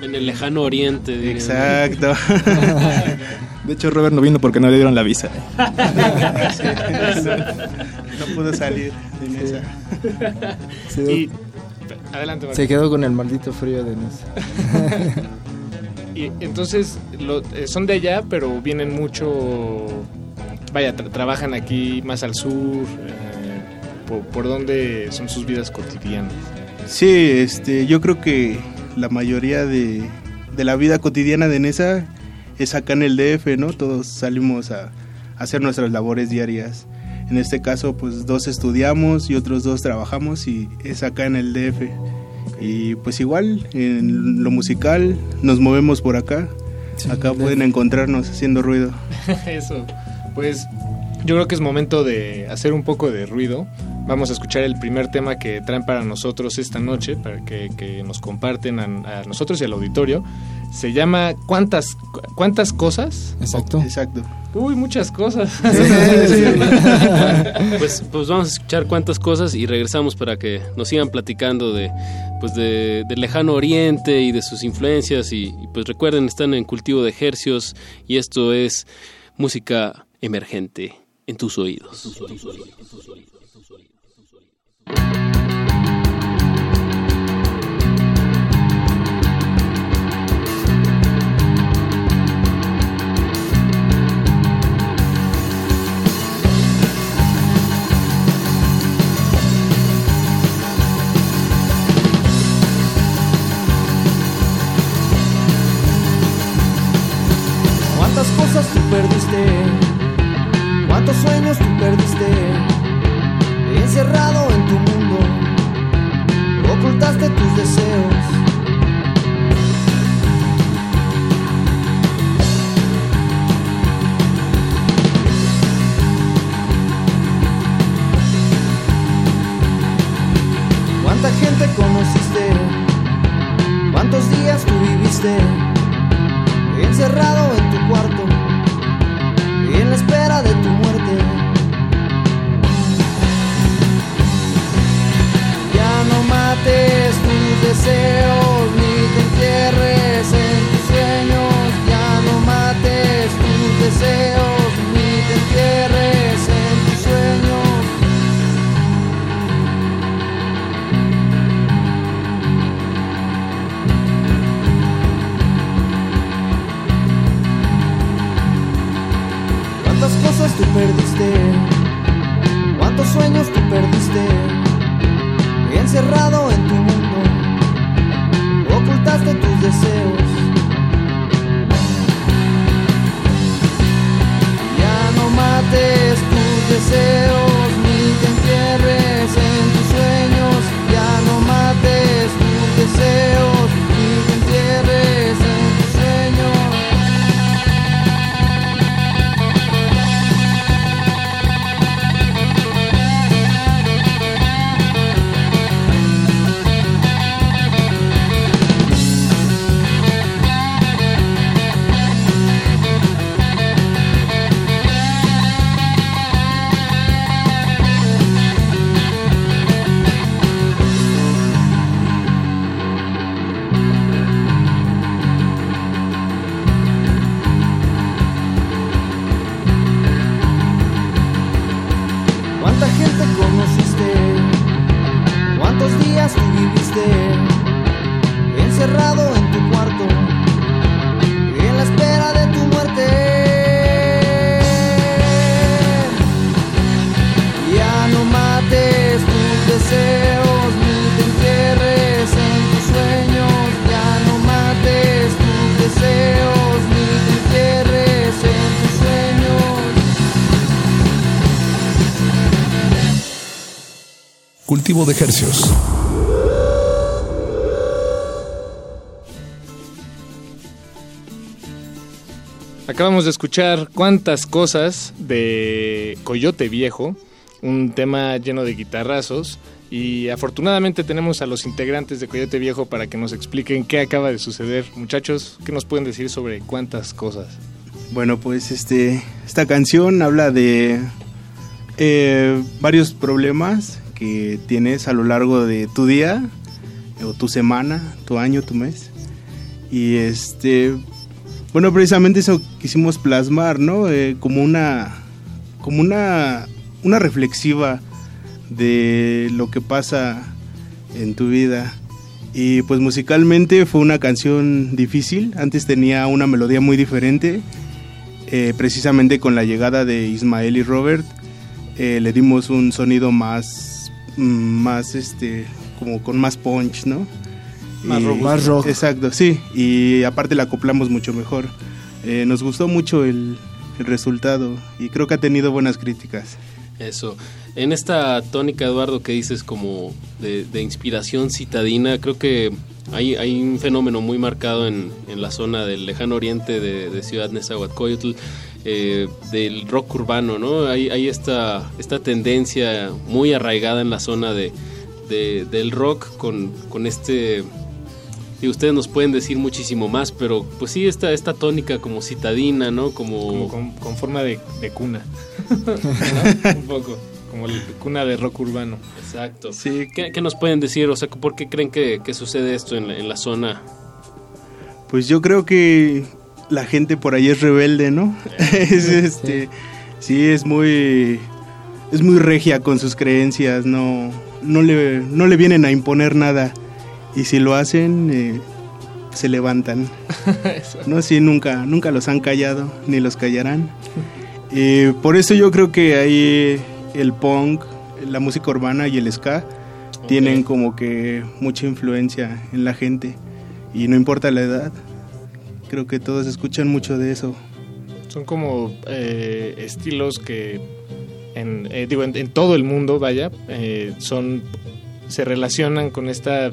En el lejano oriente. dirían. Exacto. De hecho, Robert no vino porque no le dieron la visa. no pudo salir de Nesa. Se, Y- adelante, Marco. se quedó con el maldito frío de Nesa. Y entonces lo- eh, son de allá, pero vienen mucho. Vaya, tra- trabajan aquí más al sur. eh, por, por dónde son sus vidas cotidianas? Sí, este, yo creo que la mayoría de, de la vida cotidiana de Nesa es acá en el DF, ¿no? Todos salimos a, a hacer nuestras labores diarias. En este caso, pues dos estudiamos y otros dos trabajamos y es acá en el DF. Y pues igual, en lo musical, nos movemos por acá. Acá pueden encontrarnos haciendo ruido. Eso. Pues yo creo que es momento de hacer un poco de ruido. Vamos a escuchar el primer tema que traen para nosotros esta noche, para que, que nos comparten a, a nosotros y al auditorio. Se llama ¿Cuántas, cuántas cosas? Exacto. Exacto. Uy, muchas cosas. pues, pues vamos a escuchar cuántas cosas y regresamos para que nos sigan platicando de pues de, del lejano oriente y de sus influencias y, y, pues recuerden están en cultivo de ejercios y esto es música emergente en tus oídos. ¿Cuántas de Hercios. Acabamos de escuchar cuántas cosas de Coyote Viejo, un tema lleno de guitarrazos. Y afortunadamente tenemos a los integrantes de Coyote Viejo para que nos expliquen qué acaba de suceder. Muchachos, ¿qué nos pueden decir sobre cuántas cosas? Bueno, pues este, esta canción habla de eh, varios problemas que tienes a lo largo de tu día, o tu semana, tu año, tu mes. Y este, bueno, precisamente eso quisimos plasmar, ¿no? Eh, como una, como una, una reflexiva de lo que pasa en tu vida. Y pues musicalmente fue una canción difícil. Antes tenía una melodía muy diferente. Eh, precisamente con la llegada de Ismael y Robert, eh, le dimos un sonido más, más este, como con más punch, ¿no? Más Y- rock. Más rock. Exacto, sí. Y aparte la acoplamos mucho mejor. Eh, nos gustó mucho el, el resultado y creo que ha tenido buenas críticas. Eso. En esta tónica, Eduardo, que dices como de, de inspiración citadina, creo que hay, hay un fenómeno muy marcado en, en la zona del lejano oriente de, de Ciudad Nezahualcóyotl, eh, del rock urbano, ¿no? Hay, hay esta, esta tendencia muy arraigada en la zona de, de- del rock con, con este... Y ustedes nos pueden decir muchísimo más, pero pues sí, esta, esta tónica como citadina, ¿no? Como, Como con, con forma de, de cuna. ¿No? Un poco. Como el cuna de rock urbano. Exacto. ¿Qué, qué nos pueden decir? O sea, ¿por qué creen que, que sucede esto en la, en la zona? Pues yo creo que la gente por ahí es rebelde, ¿no? es este, sí, es muy, es muy regia con sus creencias, no, no le, no le vienen a imponer nada y si lo hacen eh, se levantan. no, sí, nunca, nunca los han callado ni los callarán. Y por eso yo creo que ahí el punk, la música urbana y el ska tienen como que mucha influencia en la gente y no importa la edad. Creo que todos escuchan mucho de eso. Son como eh, estilos que, en, eh, digo, en, en todo el mundo, vaya, eh, son se relacionan con esta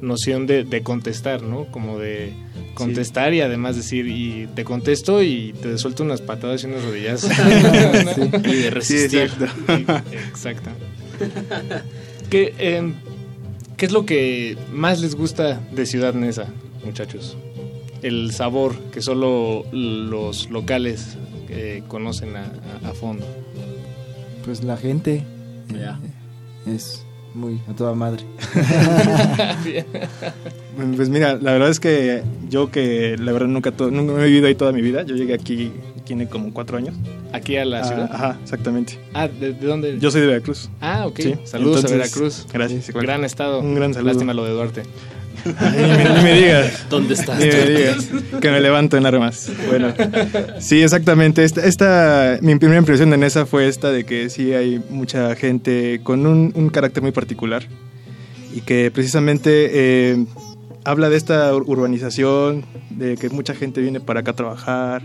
noción de, de contestar, ¿no? Como de contestar y además decir, y te contesto y te suelto unas patadas y unas rodillas. Sí. Y de resistir. Y- Exacto. ¿Qué, em, ¿Qué es lo que más les gusta de Ciudad Neza, muchachos? El sabor que solo los locales eh, conocen a, a- a fondo. Pues la gente eh, es muy a toda madre. Bueno, Pues mira, la verdad es que yo que la verdad nunca, to- nunca he vivido ahí toda mi vida, yo llegué aquí, tiene como cuatro años. ¿Aquí a la Ah, ciudad? Ajá, exactamente. Ah, ¿de, de dónde? Yo soy de Veracruz. Ah, ok. Sí, Saludos entonces, a Veracruz. Gracias. igual. Gran estado. Un gran saludo. Lástima lo de Duarte. Ay, ni, me, ni me digas. ¿Dónde estás? Ni me digas. Que me levanto en armas. Bueno, sí, exactamente. Esta, esta- mi primera impresión de Nesa fue esta de que sí hay mucha gente con un, un carácter muy particular y que precisamente eh, habla de esta ur- urbanización, de que mucha gente viene para acá a trabajar,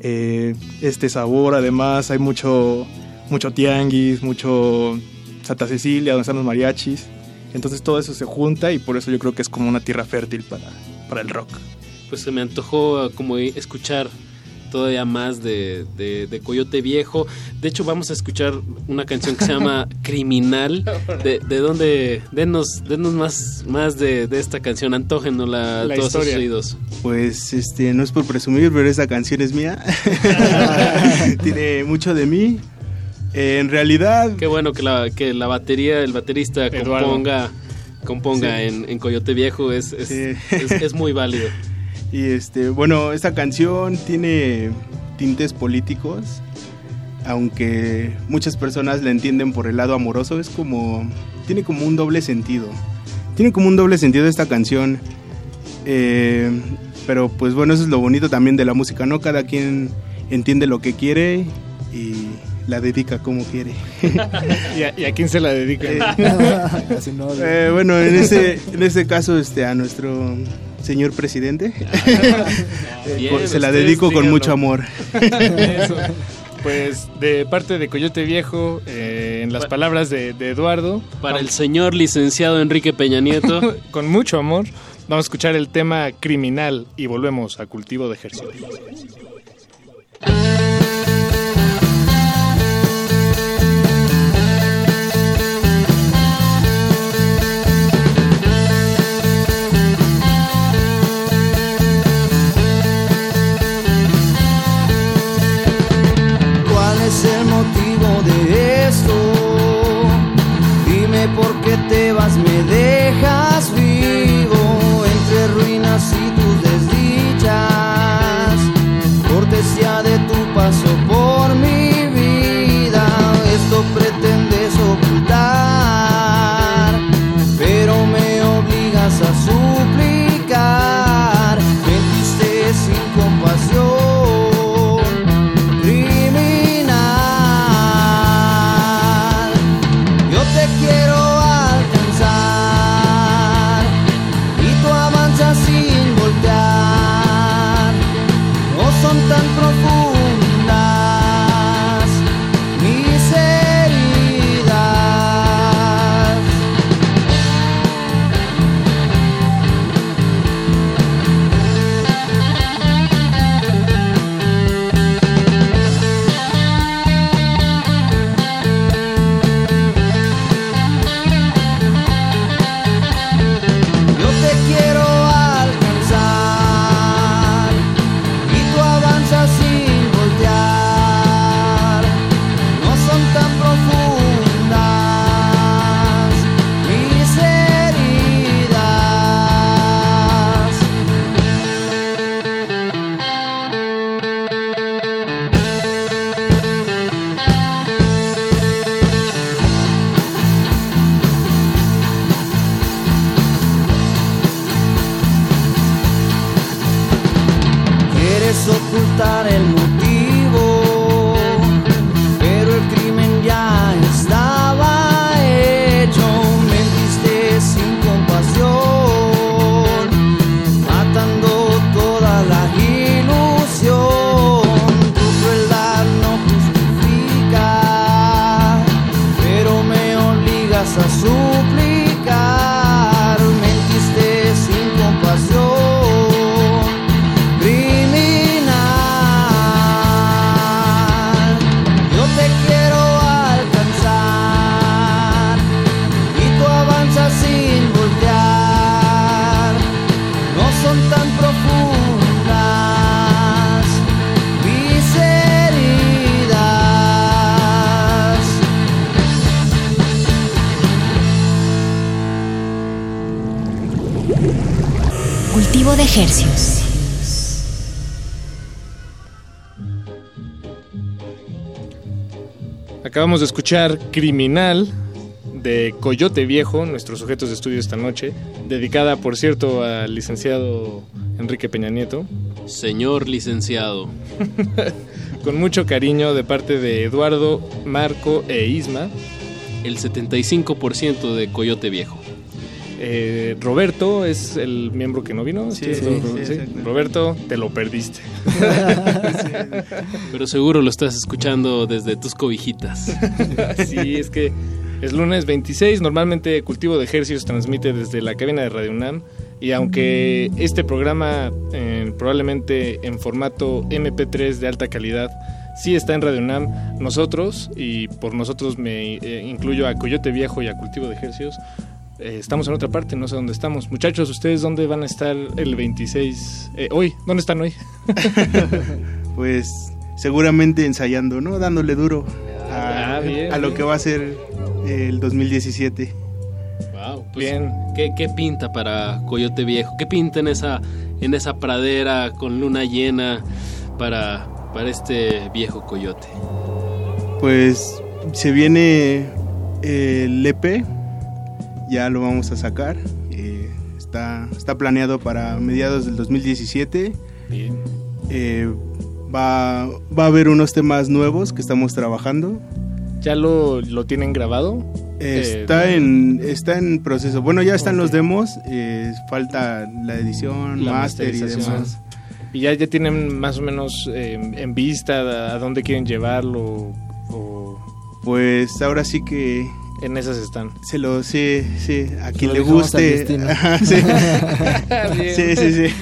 eh, este sabor, además hay mucho, mucho tianguis, mucho Santa Cecilia, donde están los mariachis. Entonces todo eso se junta y por eso yo creo que es como una tierra fértil para, para el rock. Pues se me antojó como escuchar todavía más de, de- de Coyote Viejo. De hecho, vamos a escuchar una canción que se llama Criminal. ¿De, de dónde? Denos, denos más, más de, de esta canción, antógenosla a La todos sus historia. oídos. Pues este, no es por presumir, pero esa canción es mía. Tiene mucho de mí. Eh, en realidad, Qué bueno que la, que la batería, el baterista Eduardo. componga, componga Sí. en, en Coyote Viejo es, es, Sí. es- es muy válido. y este, bueno, esta canción tiene tintes políticos. aunque muchas personas la entienden por el lado amoroso, es como, tiene como un doble sentido. Tiene como un doble sentido esta canción. Eh, pero pues bueno, eso es lo bonito también de la música, ¿no? Cada quien entiende lo que quiere y la dedica como quiere. ¿Y a, y a quién se la dedica? No, Eh, bueno, en ese, en ese caso, este, a nuestro señor presidente, Bien, Pues, se la dedico con mucho amor. Eso. Pues de parte de Coyote Viejo, eh, en las palabras de, de Eduardo. Para el señor licenciado Enrique Peña Nieto. con mucho amor, vamos a escuchar el tema criminal y volvemos a cultivo de ejercicio. Motivo de esto? Dime por qué te vas, me dejas vivo entre ruinas y Acabamos de escuchar Criminal de Coyote Viejo, nuestros sujetos de estudio esta noche, dedicada, por cierto, al licenciado Enrique Peña Nieto. Señor licenciado. Con mucho cariño de parte de Eduardo, Marco e Isma. El 75% de Coyote Viejo. Eh, Roberto es el miembro que no vino. Sí, ¿Sí? sí, Ro- sí, sí. exactamente. Roberto, te lo perdiste. Pero seguro lo estás escuchando desde tus cobijitas. sí, es que es lunes 26. Normalmente Cultivo de Ejercicios transmite desde la cabina de Radio UNAM. Y aunque este programa, eh, probablemente en formato MP3 de alta calidad, sí está en Radio UNAM, nosotros, y por nosotros me eh, incluyo a Coyote Viejo y a Cultivo de Ejercicios, eh, estamos en otra parte, no sé dónde estamos. Muchachos, ¿ustedes dónde van a estar el 26? Eh, hoy, ¿dónde están hoy? Pues seguramente ensayando, ¿no? Dándole duro a, Ah, bien, a lo bien. que va a ser el 2017. Wow, pues, ¿qué, qué pinta para Coyote Viejo? ¿Qué pinta en esa, en esa pradera con luna llena para, para este viejo coyote? Pues se viene el EP, ya lo vamos a sacar. eh, está, está planeado para mediados del 2017. Bien. Eh, va, va a haber unos temas nuevos que estamos trabajando. ¿Ya lo, lo tienen grabado? Está, Eh, en, está en proceso. Bueno, ya están los demos. eh, falta la edición, la máster y demás. Y ya, ya tienen más o menos en vista a, a dónde quieren llevarlo o Pues ahora sí que en esas están. se lo sí, sí, a quien le guste. Ajá, sí, sí, sí.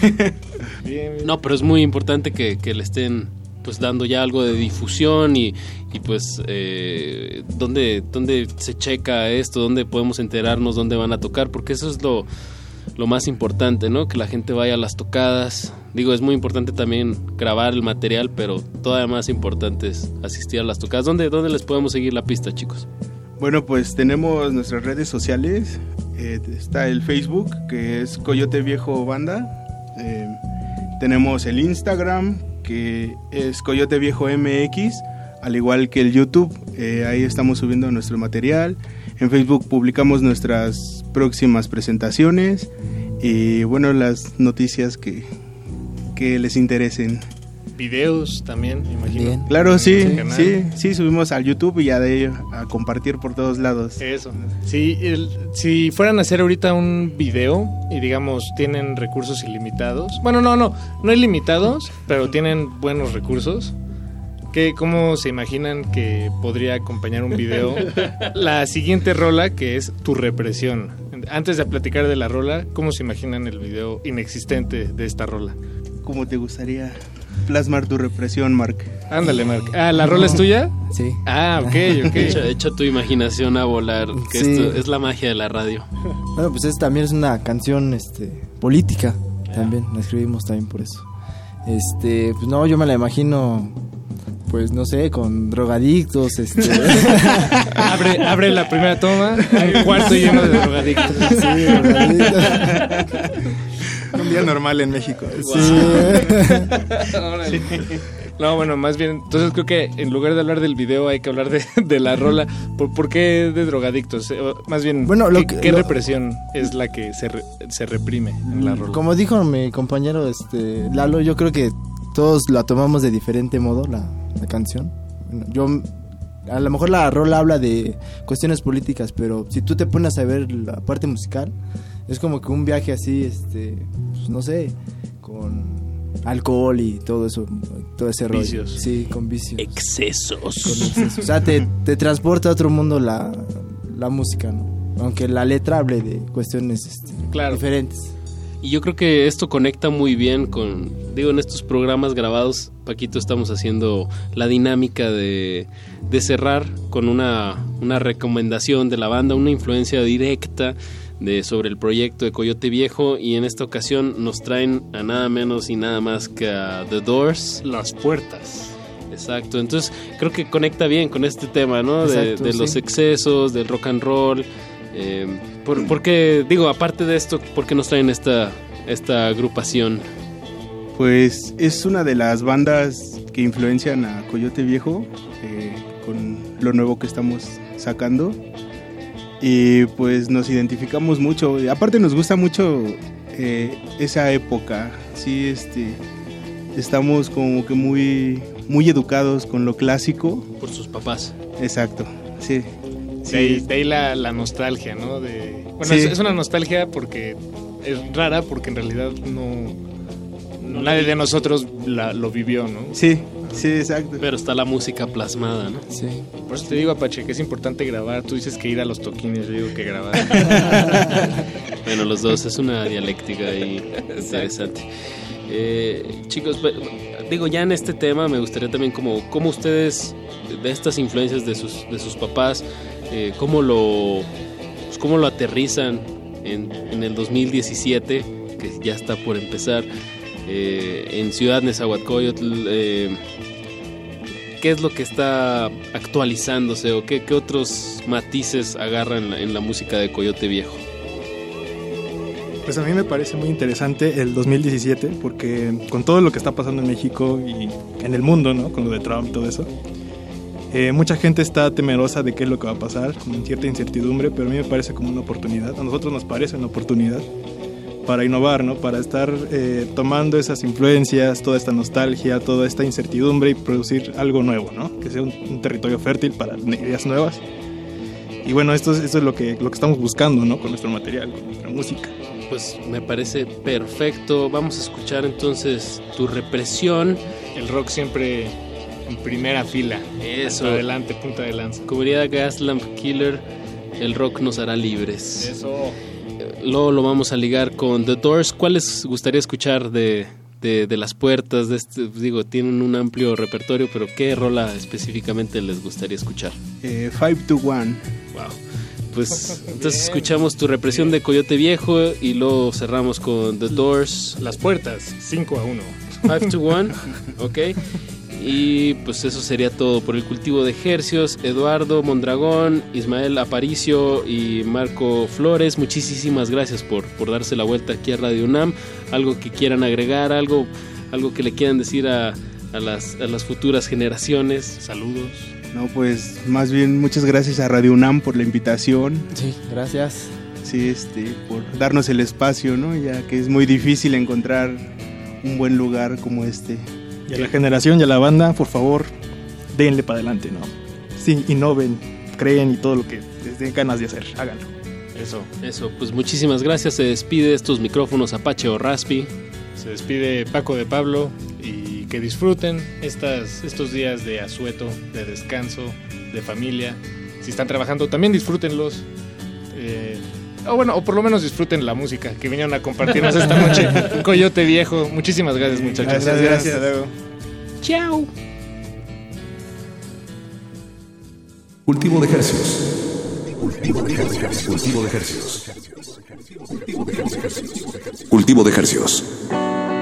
No, pero es muy importante que, que le estén pues dando ya algo de difusión y, y pues eh, dónde, dónde se checa esto, dónde podemos enterarnos dónde van a tocar, porque eso es lo, lo más importante, ¿no? Que la gente vaya a las tocadas. Digo, es muy importante también grabar el material, pero todavía más importante es asistir a las tocadas. ¿Dónde, dónde les podemos seguir la pista, chicos? Bueno, pues tenemos nuestras redes sociales. Eh, está el Facebook, que es Coyote Viejo Banda. Eh, tenemos el Instagram, que es Coyote Viejo MX, al igual que el YouTube. Eh, ahí estamos subiendo nuestro material. En Facebook publicamos nuestras próximas presentaciones y, bueno, las noticias que, que les interesen. Videos también, me imagino. Claro, sí, sí, sí, subimos al YouTube y ya de ahí a compartir por todos lados. Eso. Sí, el- si fueran a hacer ahorita un video y digamos tienen recursos ilimitados, bueno, no, no, no ilimitados, pero tienen buenos recursos. ¿Qué, ¿Cómo se imaginan que podría acompañar un video? La siguiente rola que es Tu represión. Antes de platicar de la rola, ¿cómo se imaginan el video inexistente de esta rola? ¿Cómo te gustaría plasmar tu represión, Mark? Ándale, Mark. Ah, ¿la rola es tuya? Sí. Ah, ok, ok. Echa, echa tu imaginación a volar, que Sí. esto es la magia de la radio. Bueno, pues es, también es una canción este, política. También la escribimos también por eso. Este, pues no, yo me la imagino, pues no sé, con drogadictos, este. abre, abre la primera toma, un cuarto lleno de drogadictos. Sí, drogadictos. Un día normal en México. Órale. No, bueno, más bien, entonces creo que en lugar de hablar del video hay que hablar de, de la rola. ¿Por, por qué de drogadictos? Eh, Más bien, Bueno, lo ¿qué, que- qué lo- represión es la que se, re- se reprime en la rola? Como dijo mi compañero este Lalo, yo creo que todos la tomamos de diferente modo, la, la canción. Bueno, yo, a lo mejor la rola habla de cuestiones políticas, pero si tú te pones a ver la parte musical, es como que un viaje así, este, pues, no sé, con alcohol y todo eso, todo ese rollo. Vicios. Sí, con vicios. Excesos. Con excesos. O sea, te, te transporta a otro mundo la, la música, ¿no? Aunque la letra hable de cuestiones este, Claro. diferentes. Y yo creo que esto conecta muy bien con, digo, en estos programas grabados, Paquito, estamos haciendo la dinámica de, de cerrar con una, una recomendación de la banda, una influencia directa de, sobre el proyecto de Coyote Viejo y en esta ocasión nos traen a nada menos y nada más que a The Doors. Las puertas. Exacto, entonces creo que conecta bien con este tema, ¿no? De, Exacto, de sí. los excesos, del rock and roll. Eh, por, porque, digo, aparte de esto, ¿por qué nos traen esta, esta agrupación? Pues es una de las bandas que influencian a Coyote Viejo eh, con lo nuevo que estamos sacando. Y pues nos identificamos mucho. Aparte nos gusta mucho eh, esa época. Sí, este, estamos como que muy, muy educados con lo clásico. Por sus papás. Exacto, sí. De ahí, de ahí la, la nostalgia, ¿no? De, bueno, Sí. es, es una nostalgia porque es rara, porque en realidad no, nadie de nosotros la- lo vivió, ¿no? Sí, sí, exacto. Pero está la música plasmada, ¿no? Sí. Por eso te digo, Apache, que es importante grabar. Tú dices que ir a los toquines, yo digo que grabar. Bueno, los dos, es una dialéctica ahí interesante. Eh, chicos, pe- digo, ya en este tema me gustaría también como, cómo ustedes, de estas influencias de sus, de sus papás, eh, cómo lo, pues, cómo lo aterrizan en, en el 2017, que ya está por empezar, eh, en Ciudad Nezahualcóyotl, eh, ¿qué es lo que está actualizándose o qué, qué otros matices agarran en la, en la música de Coyote Viejo? Pues a mí me parece muy interesante el 2017 porque con todo lo que está pasando en México y en el mundo, ¿no? Con lo de Trump y todo eso, Eh, mucha gente está temerosa de qué es lo que va a pasar, con cierta incertidumbre, pero a mí me parece como una oportunidad, a nosotros nos parece una oportunidad para innovar, ¿no? para estar eh, tomando esas influencias, toda esta nostalgia, toda esta incertidumbre y producir algo nuevo, ¿no? que sea un, un territorio fértil para ideas nuevas. Y bueno, esto, es- esto es lo que, lo que estamos buscando ¿no? con nuestro material, con nuestra música. Pues me parece perfecto. Vamos a escuchar entonces tu represión. El rock siempre en primera fila. Eso. Hasta adelante, punta de lanza. Diría Gaslamp Killer, el rock nos hará libres. Eso. Luego lo vamos a ligar con The Doors. ¿Cuál les gustaría escuchar de, de, de las puertas? De este, digo, tienen un amplio repertorio, pero ¿qué rola específicamente les gustaría escuchar? Eh, five to One. Wow. Pues entonces escuchamos tu represión de Coyote Viejo y luego cerramos con The Doors. Las puertas, 5 a 1. 5 to 1, ok. Y pues eso sería todo por el cultivo de ejercios. Eduardo Mondragón, Ismael Aparicio y Marco Flores, muchísimas gracias por, por darse la vuelta aquí a Radio UNAM. Algo que quieran agregar, algo, algo que le quieran decir a, a las, a las futuras generaciones. Saludos. No, pues más bien muchas gracias a Radio UNAM por la invitación. Sí, gracias. Sí, este, por darnos el espacio, ¿no? Ya que es muy difícil encontrar un buen lugar como este. Y a la generación y a la banda, por favor, denle para adelante, ¿no? Sí, innoven, creen y todo lo que les den ganas de hacer, háganlo. Eso. Eso, pues muchísimas gracias. Se despide estos micrófonos Apache o Raspi. Se despide Paco de Pablo y que disfruten estas, estos días de asueto, de descanso, de familia. Si están trabajando, también disfrútenlos. Eh, o bueno, o por lo menos disfruten la música que vinieron a compartirnos esta noche. Coyote Viejo. Muchísimas gracias, muchachos. Gracias, gracias. Hasta luego. Chao. Cultivo de ejercicios. Cultivo de ejercicios. Cultivo de ejercicios. Cultivo de ejercicios. He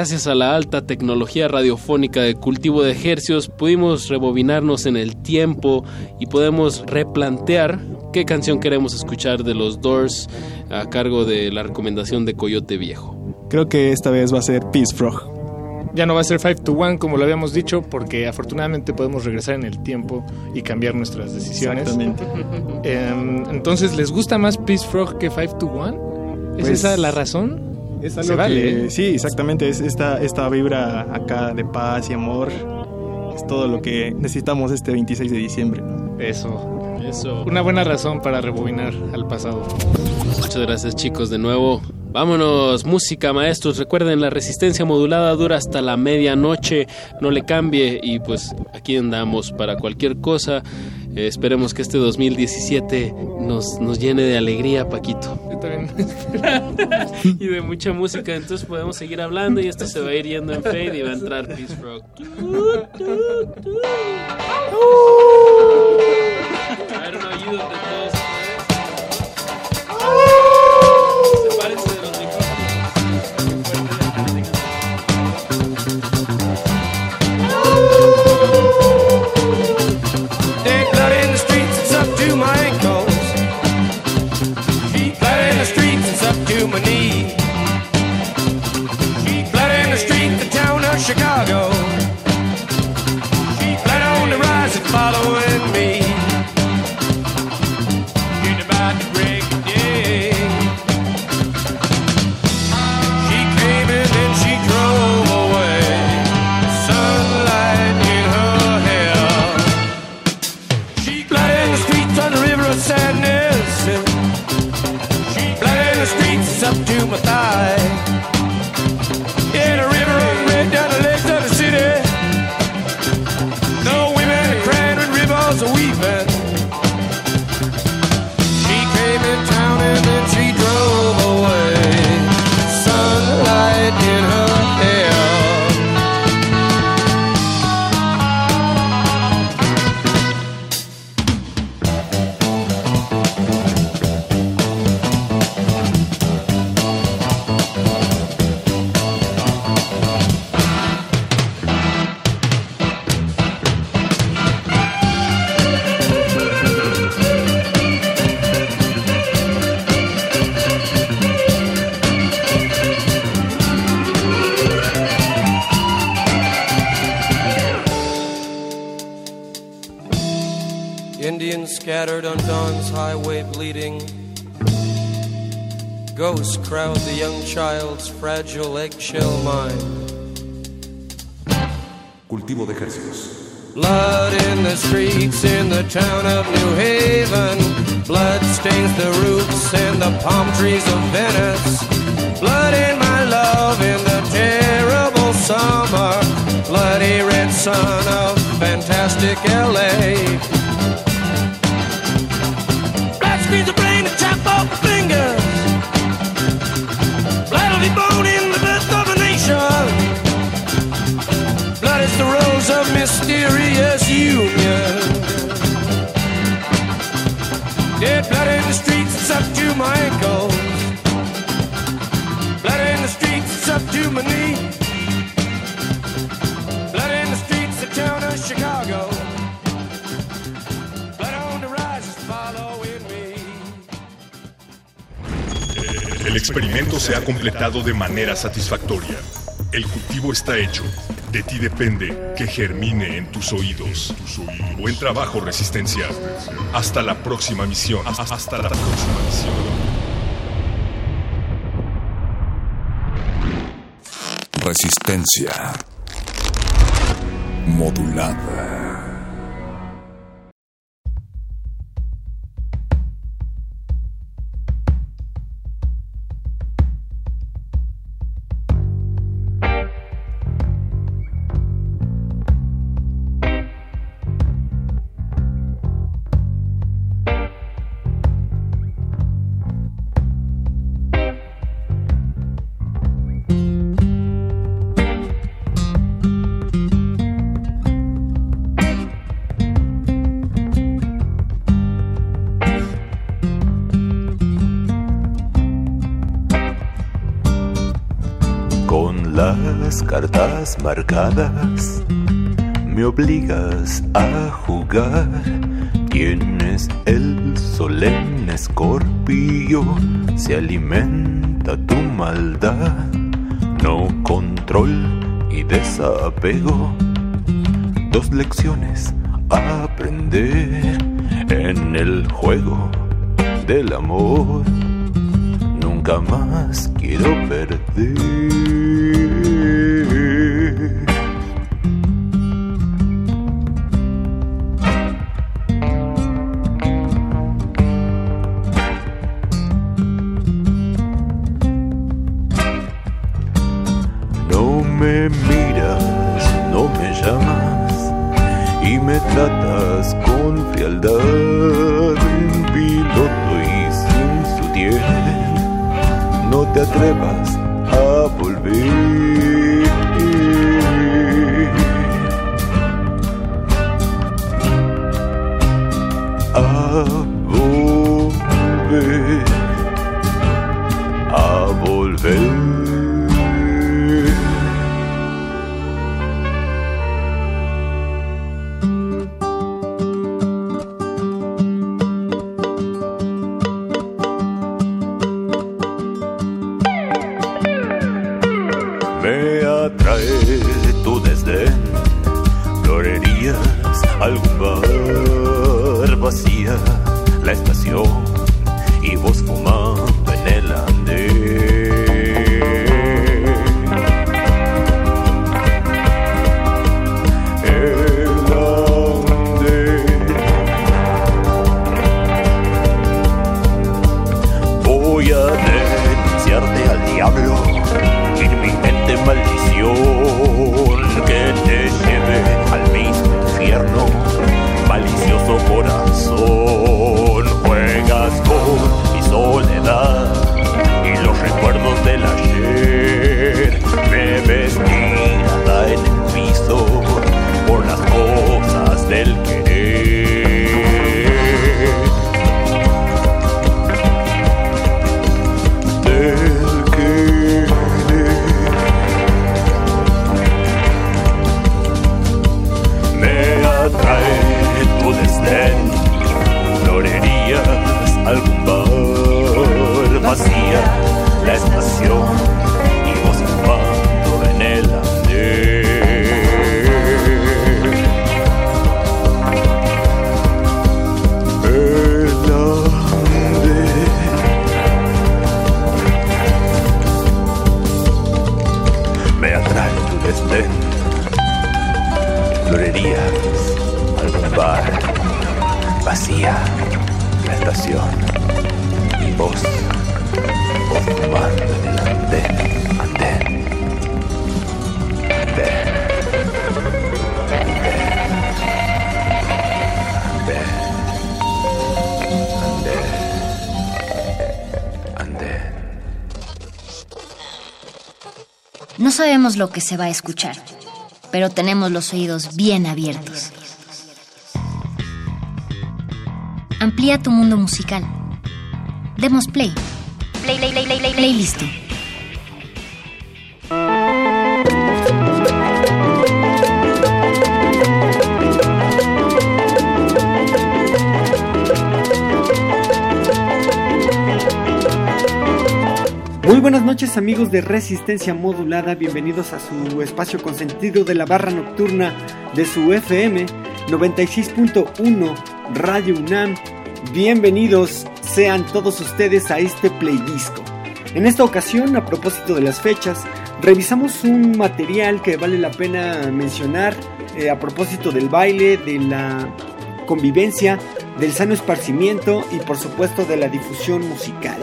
Gracias a la alta tecnología radiofónica de cultivo de ejercios, pudimos rebobinarnos en el tiempo y podemos replantear qué canción queremos escuchar de los Doors a cargo de la recomendación de Coyote Viejo. Creo que esta vez va a ser Peace Frog. Ya no va a ser 5 to 1 como lo habíamos dicho, porque afortunadamente podemos regresar en el tiempo y cambiar nuestras decisiones. Exactamente. Em, entonces, ¿les gusta más Peace Frog que 5 to 1? ¿Es Pues, esa la razón? Es Se algo vale, que- ¿eh? sí, exactamente, es esta, esta vibra acá de paz y amor. Es todo lo que necesitamos este 26 de diciembre. Eso. Eso. Una buena razón para rebobinar al pasado. Muchas gracias chicos de nuevo. Vámonos, música maestros. Recuerden, la resistencia modulada dura hasta la medianoche. No le cambie y pues aquí andamos para cualquier cosa. Eh, esperemos que este 2017 nos, nos llene de alegría, Paquito. Yo también. y de mucha música. Entonces podemos seguir hablando y esto se va a ir yendo en fade y va a entrar Peace Frog. Sepárense de los Dead blood in the streets, it's up to my ankles. In the streets, it's up to my knees. In the the town of Chicago. Feet on the rise and following fragile eggshell mind. Cultivo de ejercicios. Blood in the streets in the town of New Haven. Blood stains the roofs and the palm trees of Venice. Blood in my love in the terrible summer. Bloody red sun of fantastic LA. Mysterious union. Dead blood in the streets, up to my ankles. Blood in the streets, up to my knees. Blood in the streets, the town of Chicago. Blood on the rise is following me. El experimento se ha completado de manera satisfactoria. El cultivo está hecho. De ti depende que germine en tus oídos. Buen trabajo, Resistencia. Hasta la próxima misión. Hasta la próxima misión. Resistencia. Modulada. Marcadas. Me obligas a jugar. Tienes el solemne escorpio. Se alimenta tu maldad. No control y desapego. Dos lecciones a aprender en el juego del amor. Nunca más quiero perder. Atrevas lo que se va a escuchar, pero tenemos los oídos bien abiertos. Amplía tu mundo musical. Demos play, play, amigos de Resistencia Modulada, bienvenidos a su espacio consentido de la barra nocturna de su FM 96.1 Radio UNAM. Bienvenidos sean todos ustedes a este playdisco. En esta ocasión, a propósito de las fechas, revisamos un material que vale la pena mencionar eh, a propósito del baile, de la convivencia, del sano esparcimiento y por supuesto de la difusión musical.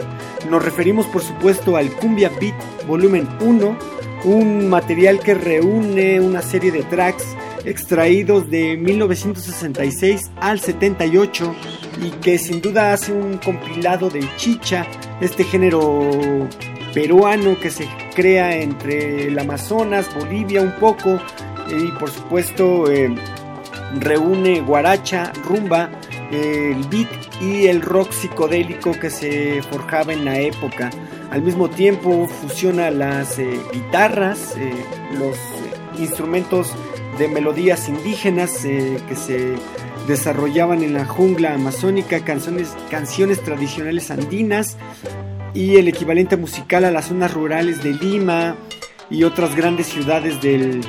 Nos referimos por supuesto al Cumbia Beat Volumen 1, un material que reúne una serie de tracks extraídos de 1966 al 78 y que sin duda hace un compilado del chicha, este género peruano que se crea entre el Amazonas, Bolivia un poco y por supuesto eh, reúne guaracha, rumba, el beat y el rock psicodélico que se forjaba en la época. Al mismo tiempo fusiona las eh, guitarras, eh, los eh, instrumentos de melodías indígenas que se desarrollaban en la jungla amazónica, canciones, canciones tradicionales andinas y el equivalente musical a las zonas rurales de Lima y otras grandes ciudades de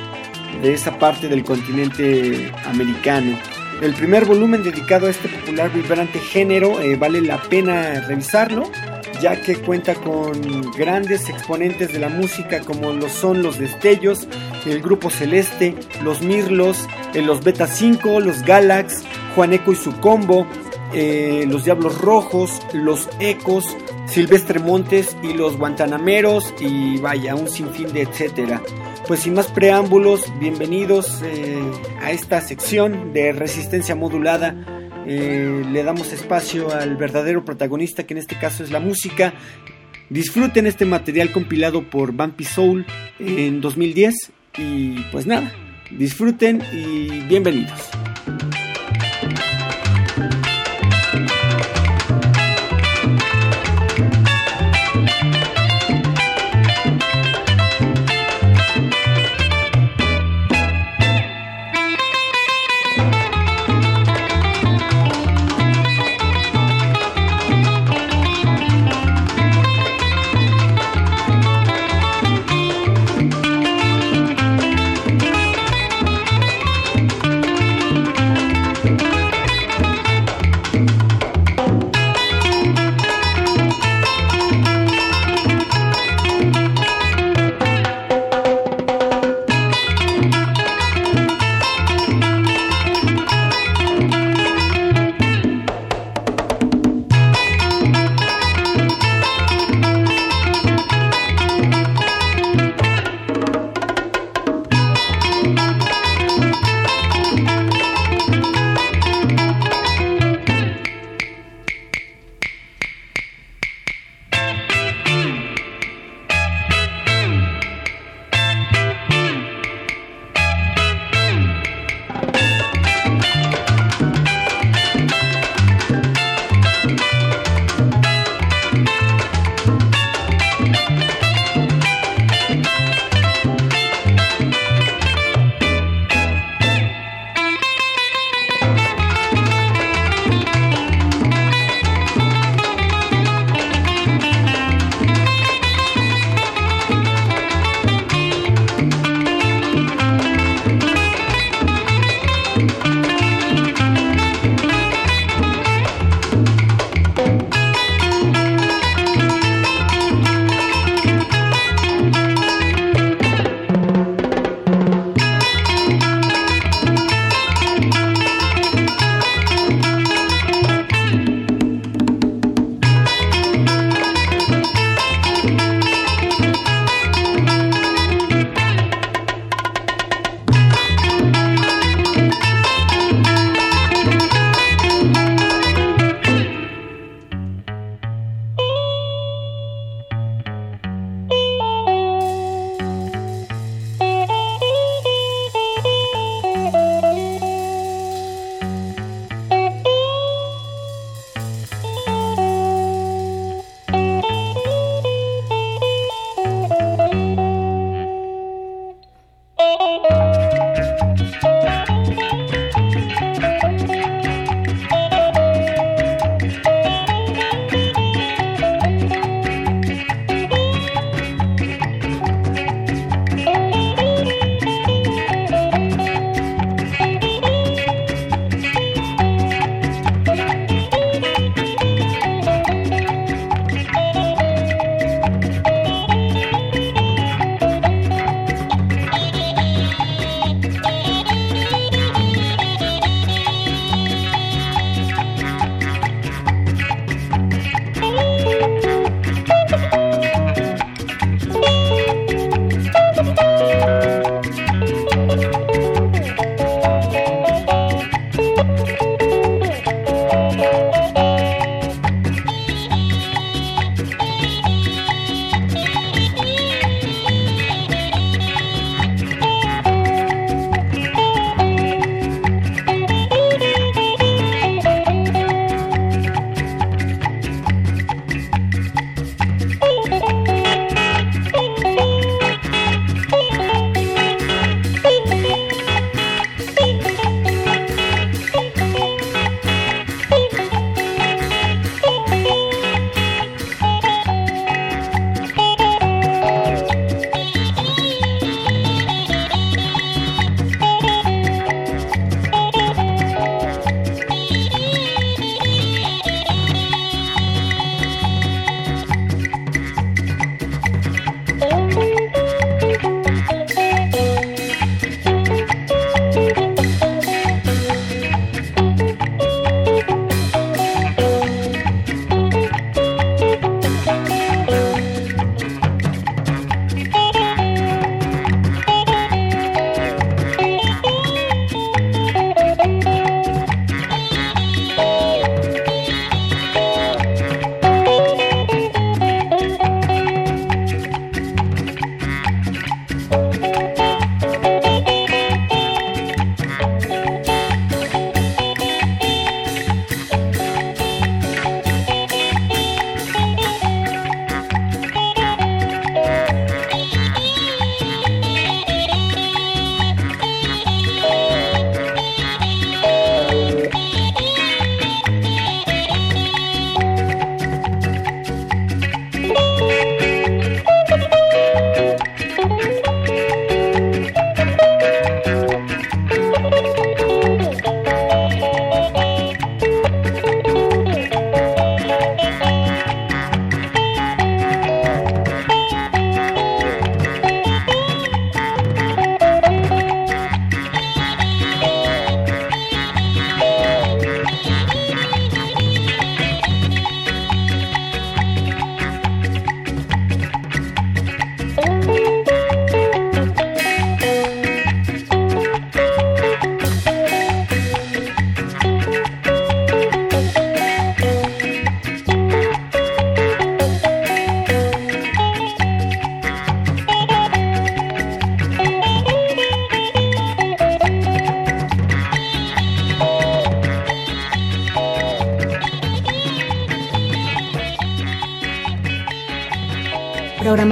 esa parte del continente americano. El primer volumen dedicado a este popular vibrante género eh, vale la pena revisarlo, ya que cuenta con grandes exponentes de la música como lo son los Destellos, el Grupo Celeste, los Mirlos, eh, los Beta 5, los Galax, Juaneco y su combo, eh, los Diablos Rojos, los Ecos, Silvestre Montes y los Guantanameros y vaya, un sinfín de etcétera. Pues sin más preámbulos, bienvenidos eh, a esta sección de resistencia modulada. Eh, le damos espacio al verdadero protagonista, que en este caso es la música. Disfruten este material compilado por Bumpy Soul en 2010 y pues nada, disfruten y bienvenidos.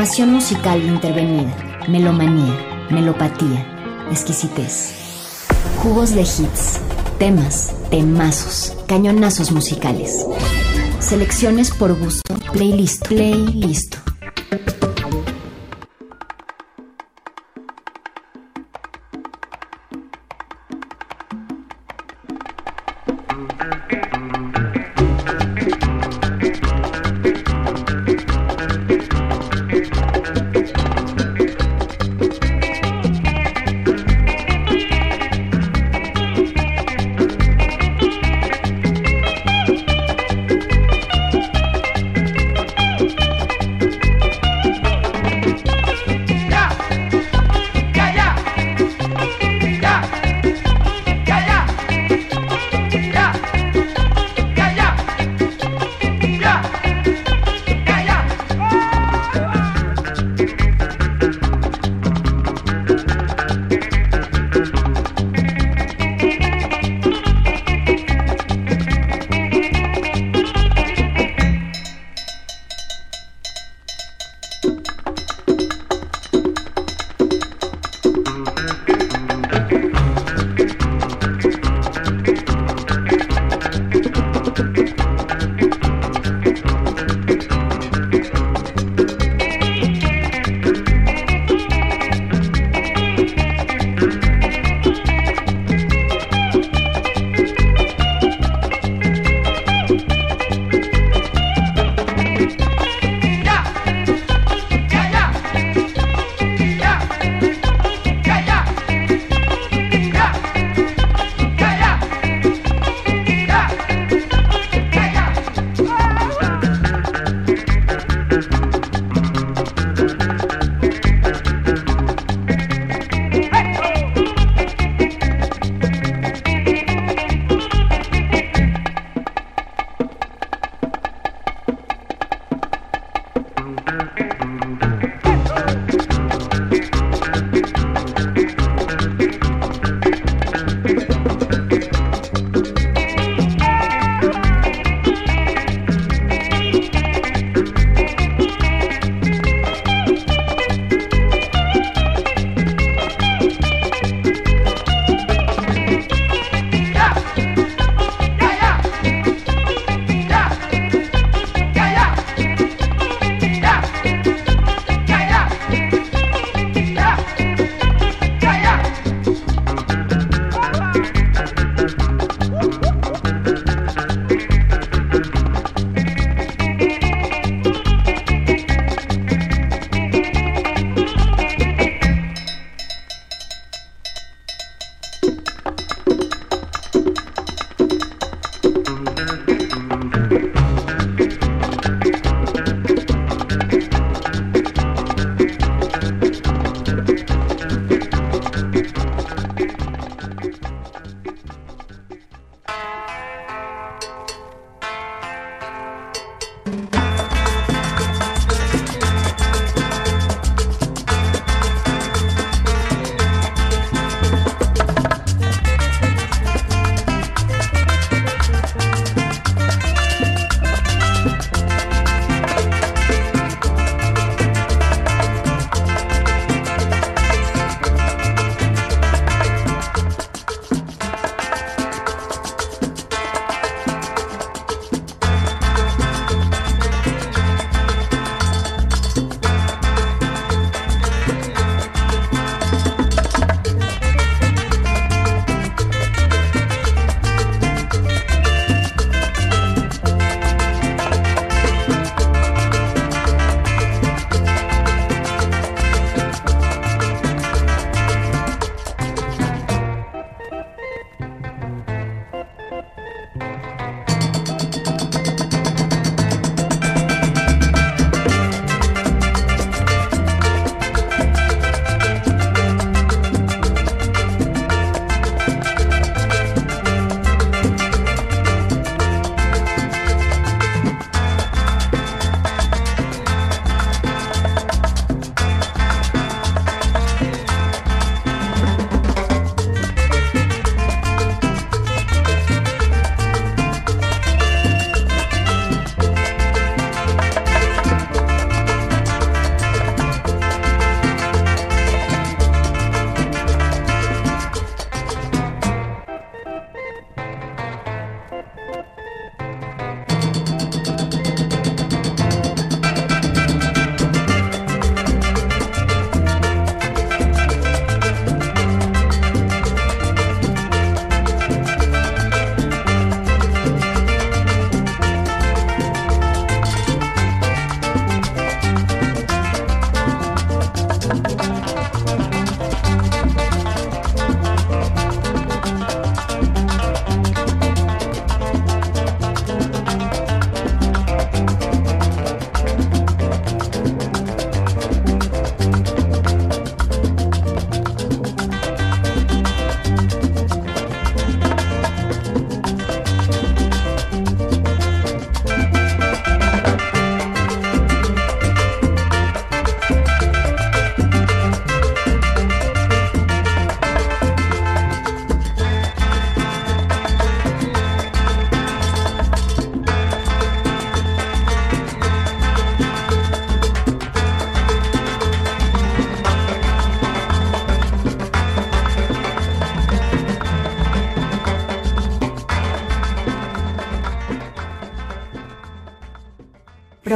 Programación musical intervenida, melomanía, melopatía, exquisitez. Jugos de hits, temas, temazos, cañonazos musicales. Selecciones por gusto, playlist, playlist.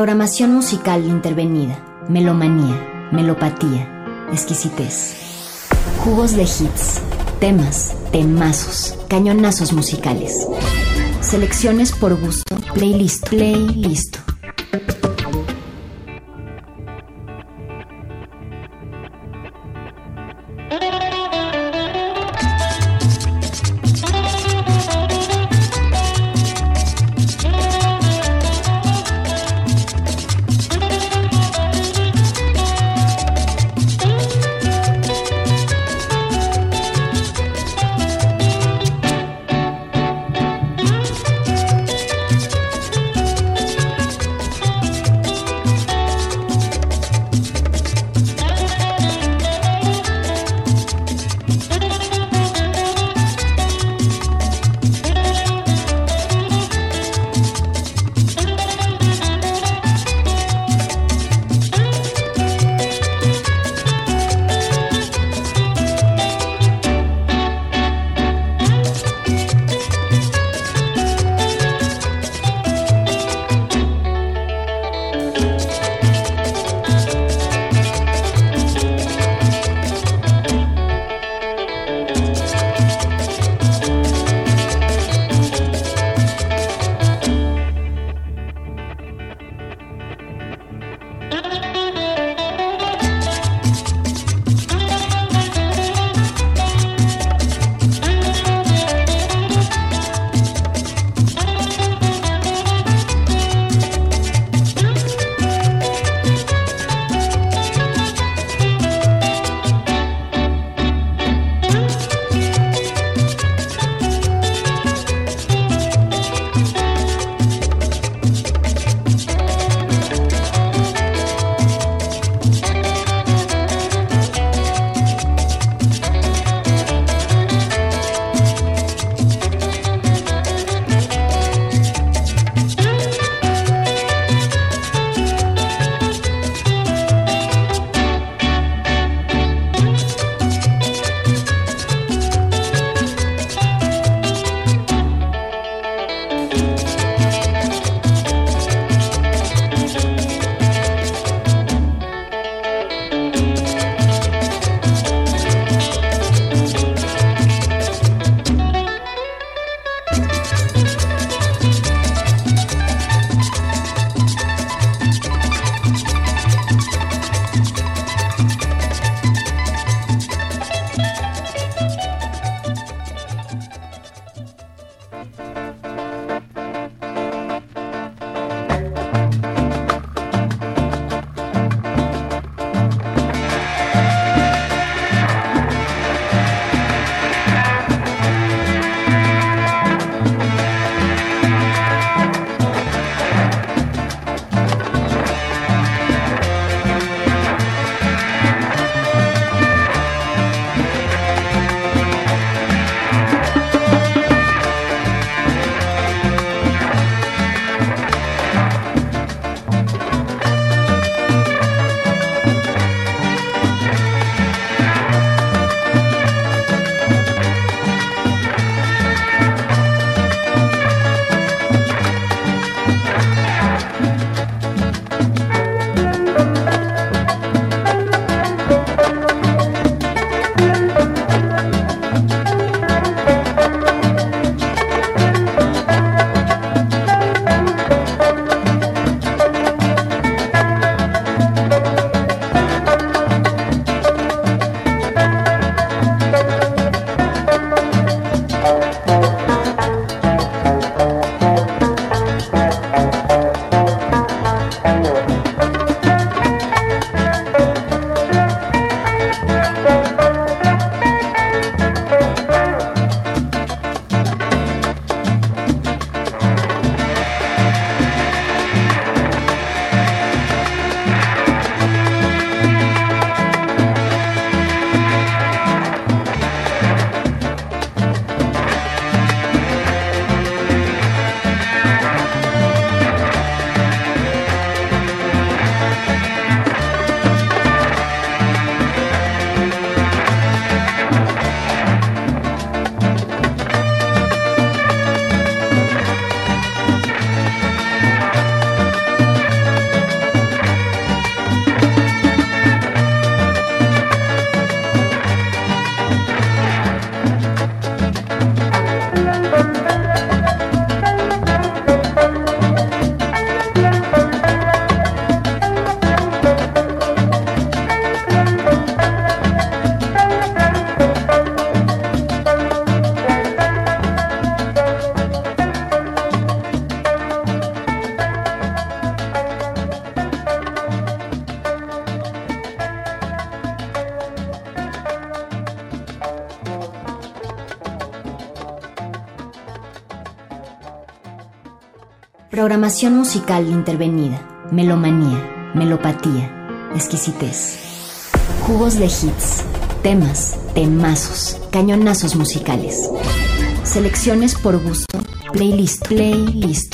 Programación musical intervenida, melomanía, melopatía, exquisitez. Jugos de hits, temas, temazos, cañonazos musicales. Selecciones por gusto, playlist, playlist. Programación musical intervenida. Melomanía, melopatía, exquisitez. Jugos de hits, temas, temazos, cañonazos musicales. Selecciones por gusto. Playlist, playlist.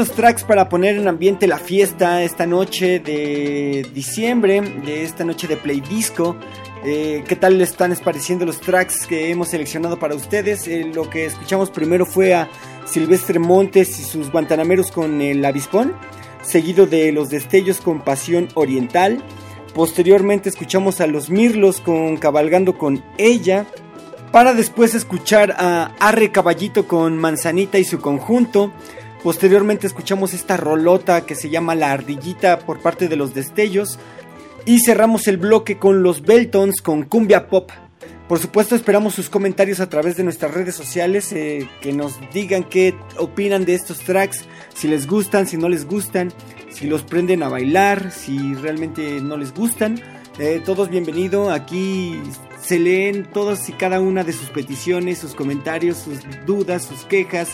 ¿Qué tal estos tracks para poner en ambiente la fiesta esta noche de diciembre, de esta noche de Play Disco? Eh, ¿Qué tal les están pareciendo los tracks que hemos seleccionado para ustedes? Eh, lo que escuchamos primero fue a Silvestre Montes y sus guantanameros con el avispón, seguido de Los Destellos con Pasión Oriental. Posteriormente escuchamos a Los Mirlos con Cabalgando con Ella. Para después escuchar a Arre Caballito con Manzanita y su conjunto. Posteriormente escuchamos esta rolota que se llama La Ardillita por parte de los Destellos. Y cerramos el bloque con los Beltons con Cumbia Pop. Por supuesto esperamos sus comentarios a través de nuestras redes sociales, eh, que nos digan qué opinan de estos tracks, si les gustan, si no les gustan, si los prenden a bailar, si realmente no les gustan. Eh, todos bienvenidos, aquí se leen todas y cada una de sus peticiones, sus comentarios, sus dudas, sus quejas,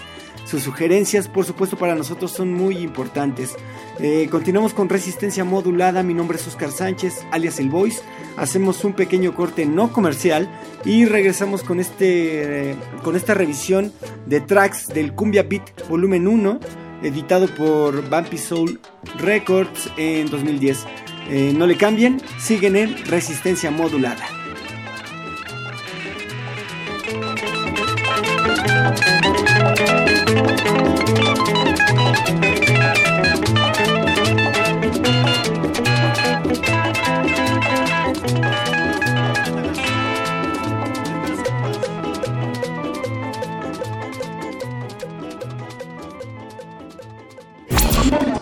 sus sugerencias, por supuesto para nosotros son muy importantes. Eh, continuamos con resistencia modulada, mi nombre es Oscar Sánchez, alias El Voice. Hacemos un pequeño corte no comercial y regresamos con, este, eh, con esta revisión de tracks del Cumbia Beat Volumen 1, editado por Bumpy Soul Records en 2010. Eh, no le cambien, siguen en resistencia modulada.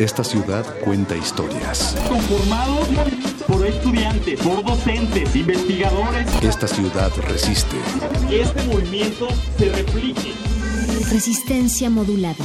Esta ciudad cuenta historias. Conformados por estudiantes, por docentes, investigadores. Esta ciudad resiste. Que este movimiento se replique. Resistencia modulada.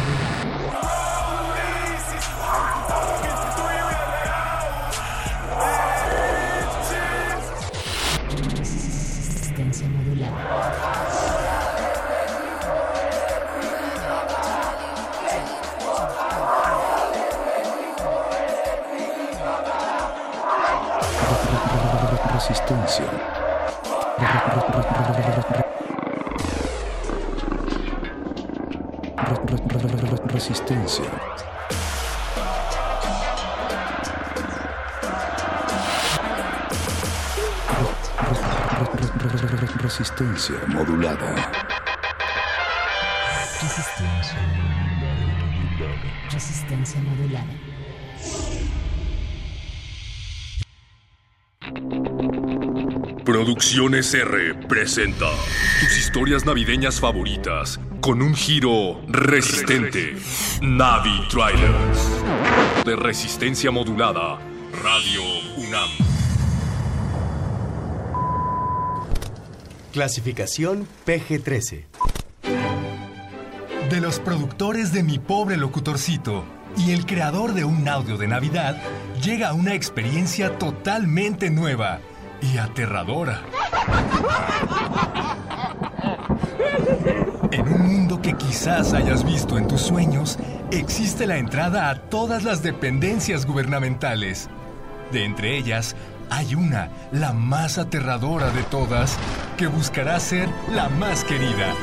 Resistencia. Resistencia. Resistencia modulada. Resistencia. Resistencia modulada. Producciones R presenta tus historias navideñas favoritas con un giro resistente. Navi Trailers. De resistencia modulada. Radio UNAM. Clasificación PG-13. De los productores de Mi Pobre Locutorcito y el creador de un audio de Navidad, llega una experiencia totalmente nueva y aterradora. En un mundo que quizás hayas visto en tus sueños, existe la entrada a todas las dependencias gubernamentales. De entre ellas, hay una, la más aterradora de todas, que buscará ser la más querida.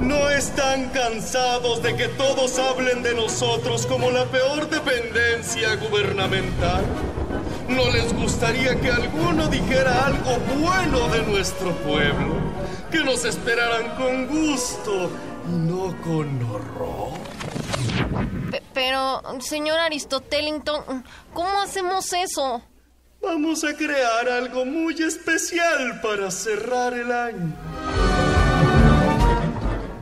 ¿No están cansados de que todos hablen de nosotros como la peor dependencia gubernamental? ¿No les gustaría que alguno dijera algo bueno de nuestro pueblo? Que nos esperaran con gusto y no con horror. Pe- pero, señor Aristotelington, ¿cómo hacemos eso? Vamos a crear algo muy especial para cerrar el año.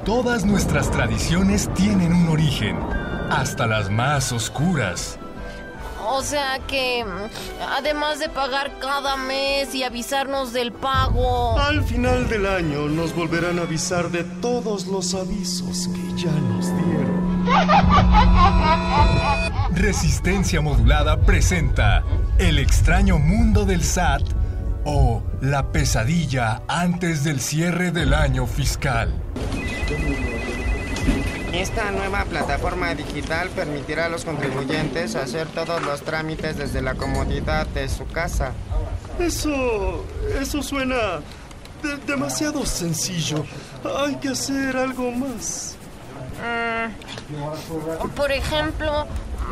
Todas nuestras tradiciones tienen un origen, hasta las más oscuras. O sea que, mm, además de pagar cada mes y avisarnos del pago... Al final del año nos volverán a avisar de todos los avisos que ya nos dieron. Resistencia Modulada presenta El extraño mundo del SAT o La pesadilla antes del cierre del año fiscal. Esta nueva plataforma digital permitirá a los contribuyentes hacer todos los trámites desde la comodidad de su casa. Eso. eso suena de- demasiado sencillo. Hay que hacer algo más. Mm, por ejemplo,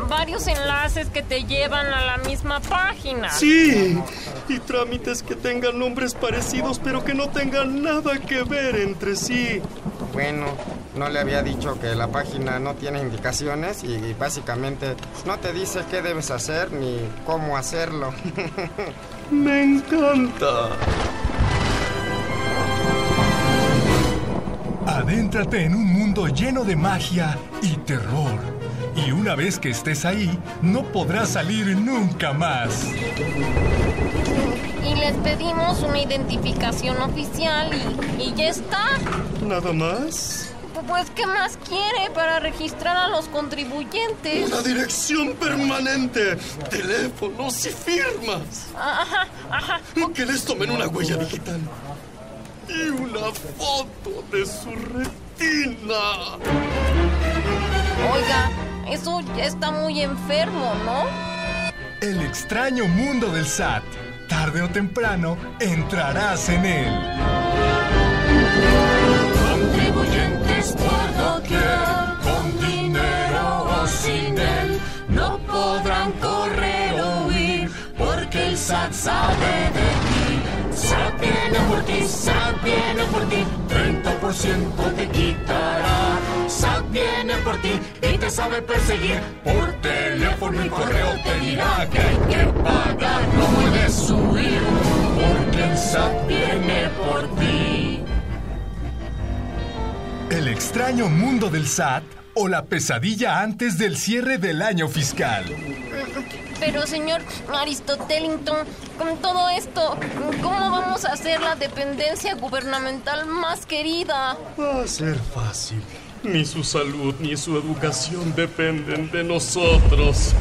varios enlaces que te llevan a la misma página. Sí, y trámites que tengan nombres parecidos pero que no tengan nada que ver entre sí. Bueno, no le había dicho que la página no tiene indicaciones y básicamente no te dice qué debes hacer ni cómo hacerlo. Me encanta. Adéntrate en un mundo lleno de magia y terror. Y una vez que estés ahí, no podrás salir nunca más. Y les pedimos una identificación oficial y, y ya está. ¿Nada más? Pues, ¿qué más quiere para registrar a los contribuyentes? Una dirección permanente, teléfonos y firmas. Ajá, ajá. Que les tomen una huella digital. Y una foto de su retina. Oiga, eso ya está muy enfermo, ¿no? El extraño mundo del SAT. Tarde o temprano entrarás en él. Contribuyentes por doquier, con dinero o sin él, no podrán correr o huir, porque el SAT sabe de ti. SAT viene por ti, SAT viene por ti, 30% te quitará. Viene por ti y te sabe perseguir, por teléfono y correo te dirá que hay que pagar, no puedes huir, porque el SAT viene por ti. El extraño mundo del SAT o la pesadilla antes del cierre del año fiscal. Pero señor Aristotelington, con todo esto, ¿cómo vamos a hacer la dependencia gubernamental más querida? Va a ser fácil. Ni su salud ni su educación dependen de nosotros.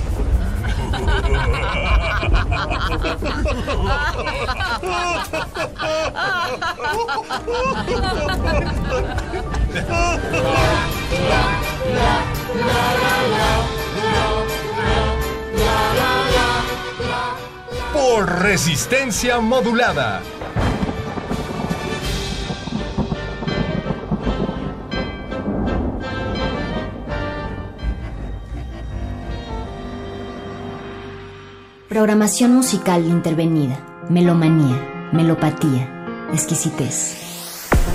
Por resistencia modulada. Programación musical intervenida. Melomanía, melopatía, exquisitez.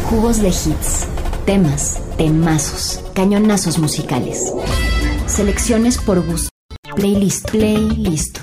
Jugos de hits, temas, temazos, cañonazos musicales. Selecciones por gusto. Playlist, playlist.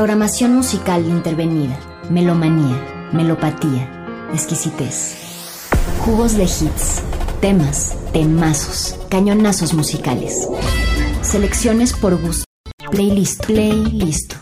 Programación musical intervenida, melomanía, melopatía, exquisitez. Jugos de hits, temas, temazos, cañonazos musicales. Selecciones por gusto. Playlist, playlist.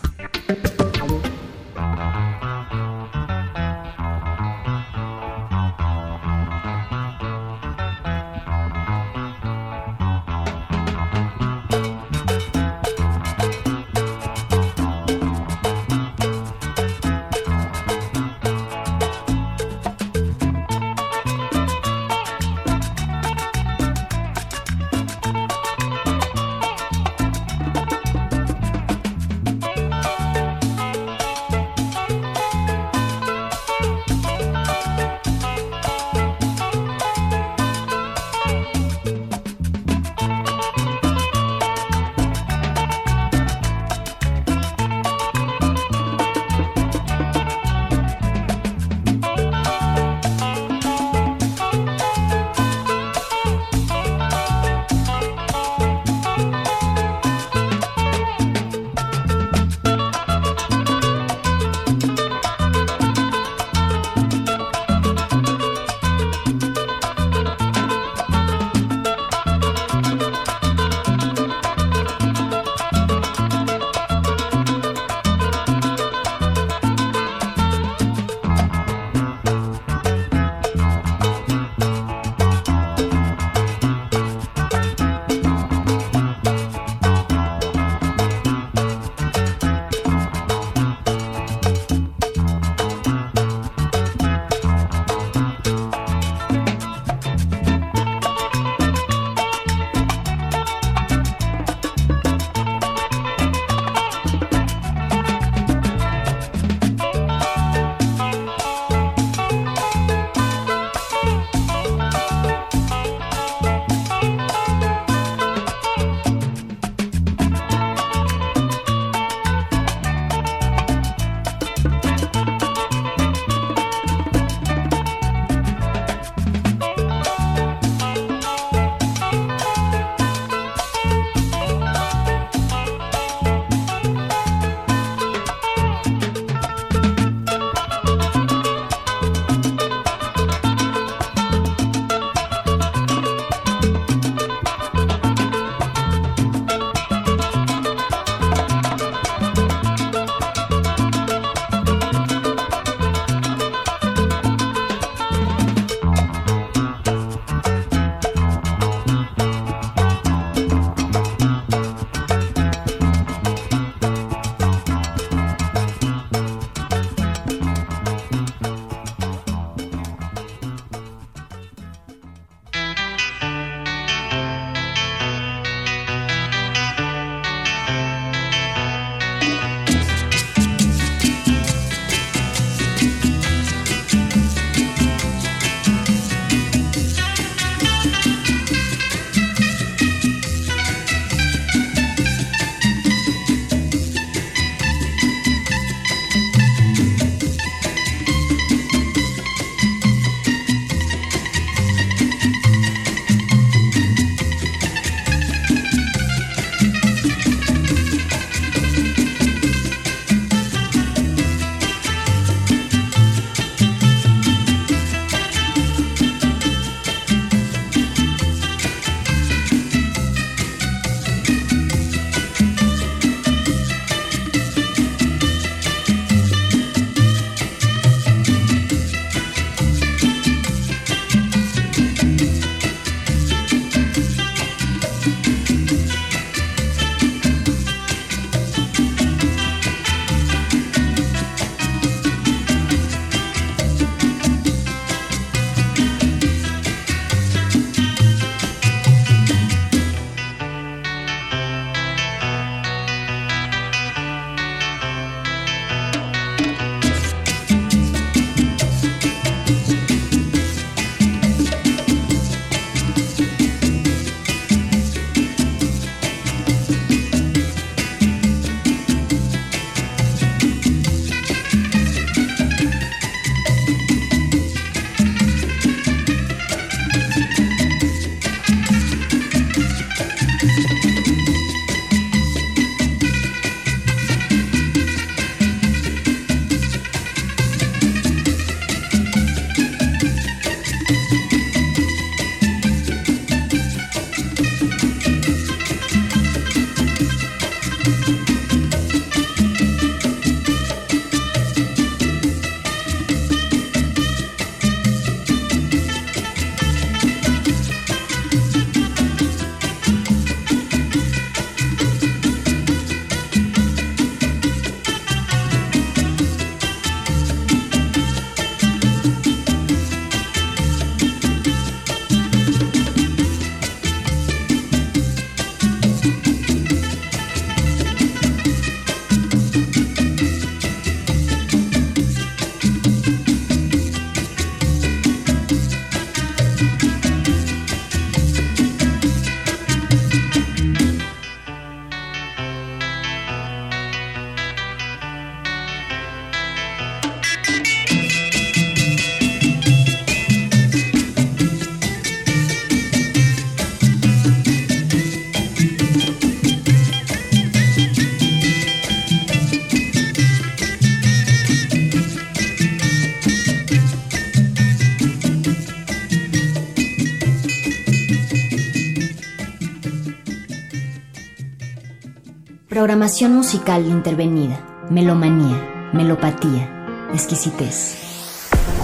Programación musical intervenida. Melomanía, melopatía, exquisitez.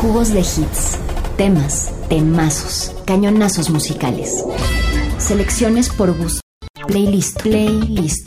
Jugos de hits, temas, temazos, cañonazos musicales. Selecciones por gusto. Playlist, playlist.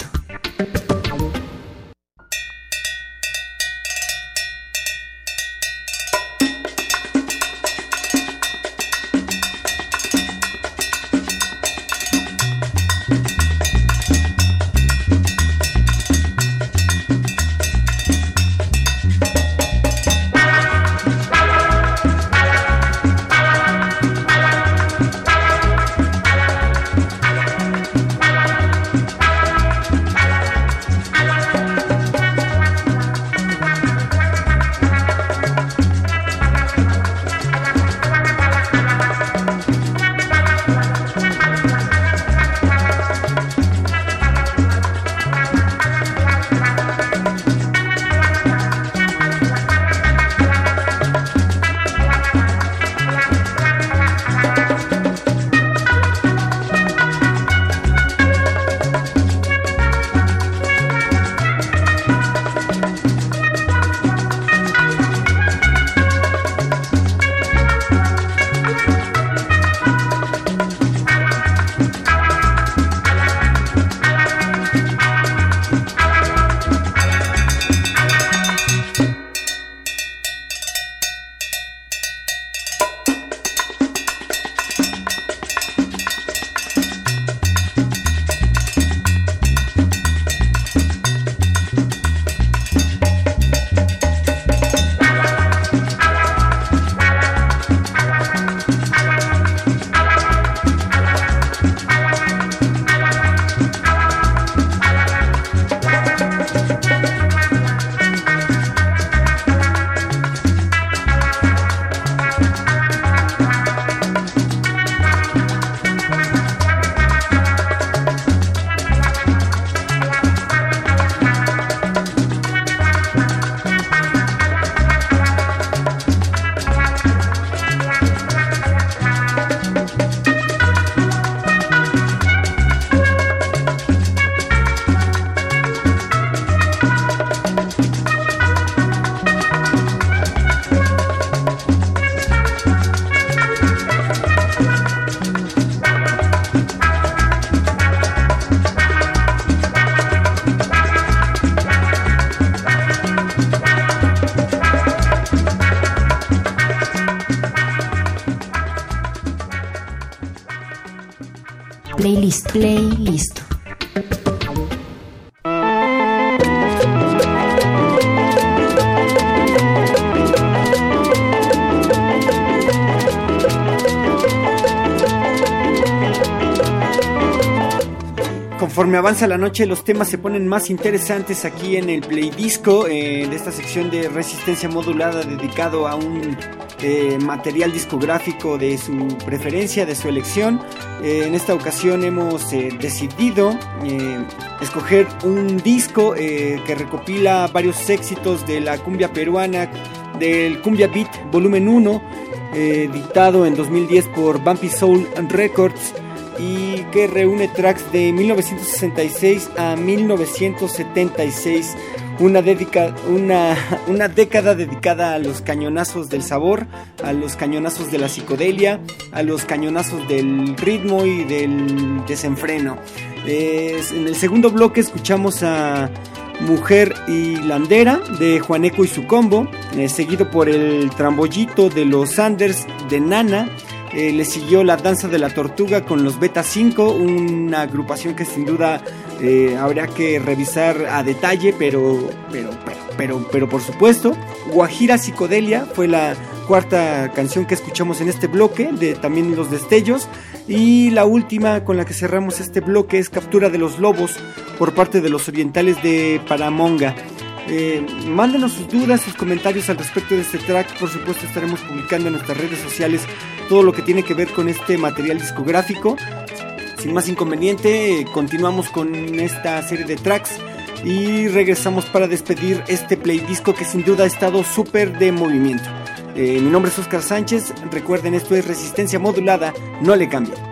Playlist, playlist. Conforme avanza la noche, los temas se ponen más interesantes aquí en el Play Disco, eh, de esta sección de resistencia modulada dedicado a un eh, material discográfico de su preferencia, de su elección. Eh, en esta ocasión hemos eh, decidido eh, escoger un disco que recopila varios éxitos de la cumbia peruana, del Cumbia Beat Volumen 1, eh, editado en 2010 por Bumpy Soul Records y que reúne tracks de 1966 a 1976. Una, una, una década dedicada a los cañonazos del sabor, a los cañonazos de la psicodelia, a los cañonazos del ritmo y del desenfreno. Es- en el segundo bloque escuchamos a Mujer y Landera de Juaneco y su combo, eh, seguido por el Trambollito de los Sanders de Nana. Eh, le siguió la danza de la tortuga con los Beta 5, una agrupación que sin duda eh, habría que revisar a detalle, pero, pero, pero, pero, pero por supuesto. Guajira Psicodelia fue la cuarta canción que escuchamos en este bloque, de también Los Destellos. Y la última con la que cerramos este bloque es Captura de los Lobos por parte de los orientales de Paramonga. Eh, mándenos sus dudas, sus comentarios al respecto de este track. Por supuesto, estaremos publicando en nuestras redes sociales todo lo que tiene que ver con este material discográfico. Sin más inconveniente, continuamos con esta serie de tracks y regresamos para despedir este play disco que sin duda ha estado súper de movimiento. Eh, mi nombre es Oscar Sánchez. Recuerden, esto es resistencia modulada. No le cambien.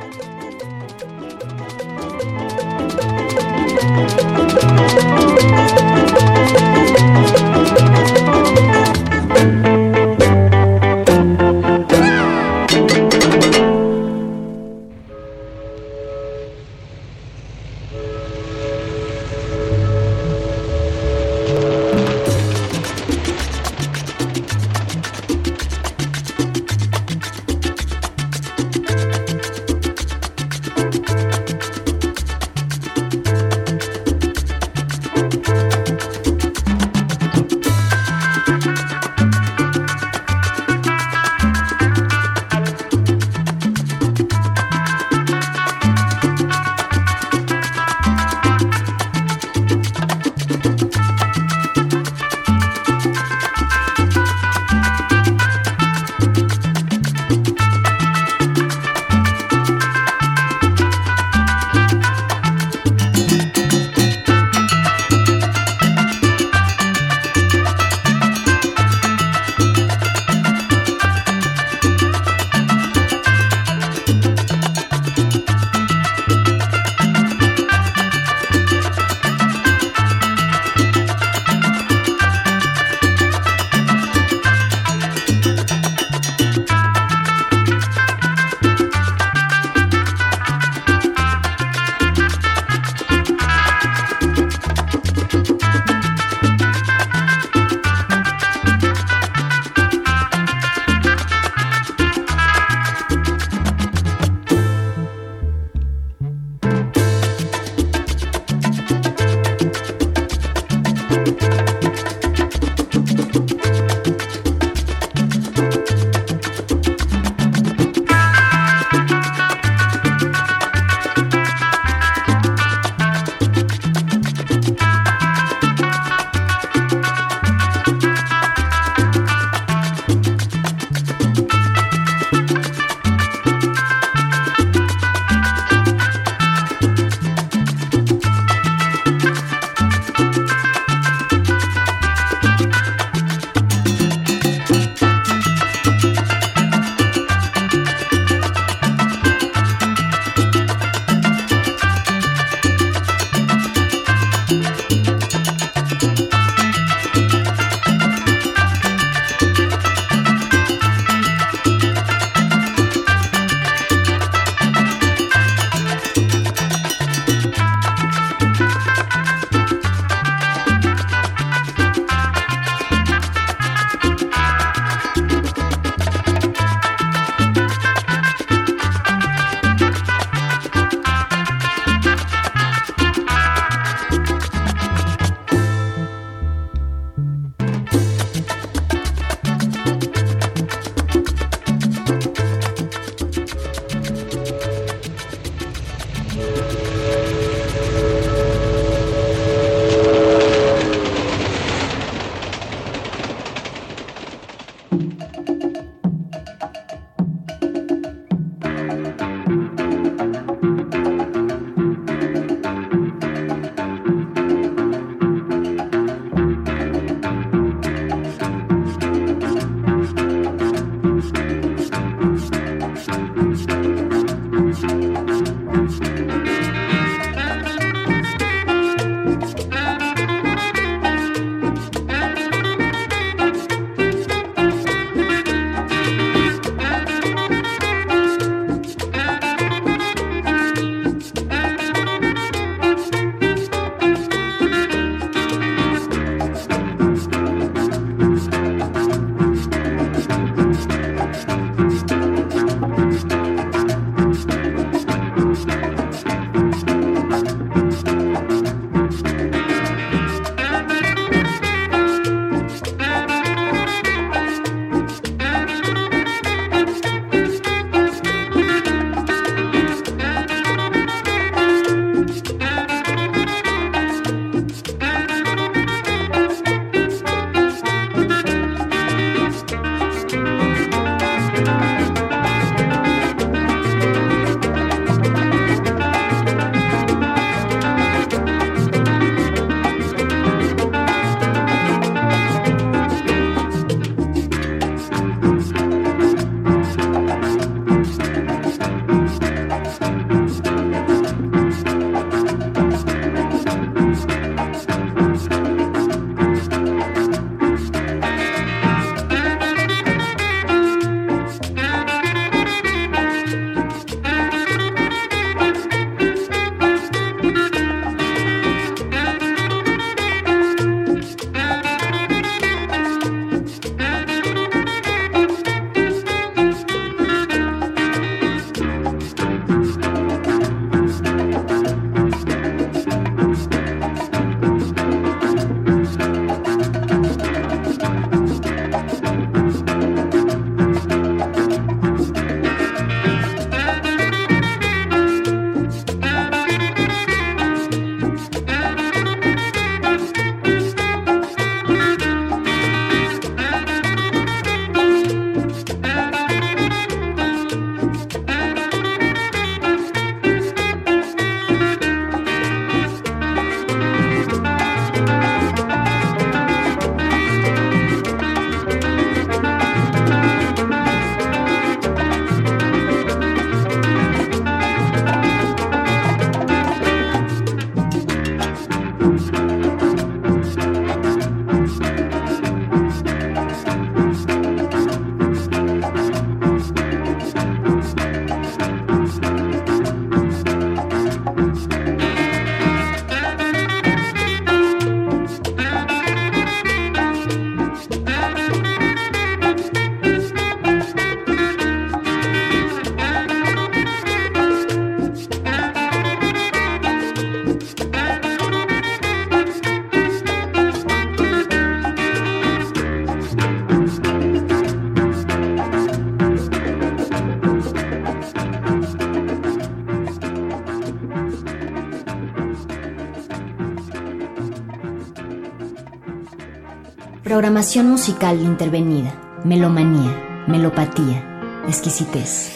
Programación musical intervenida, melomanía, melopatía, exquisitez.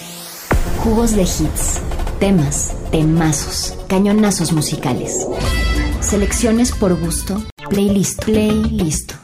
Jugos de hits, temas, temazos, cañonazos musicales. Selecciones por gusto, playlist, playlist.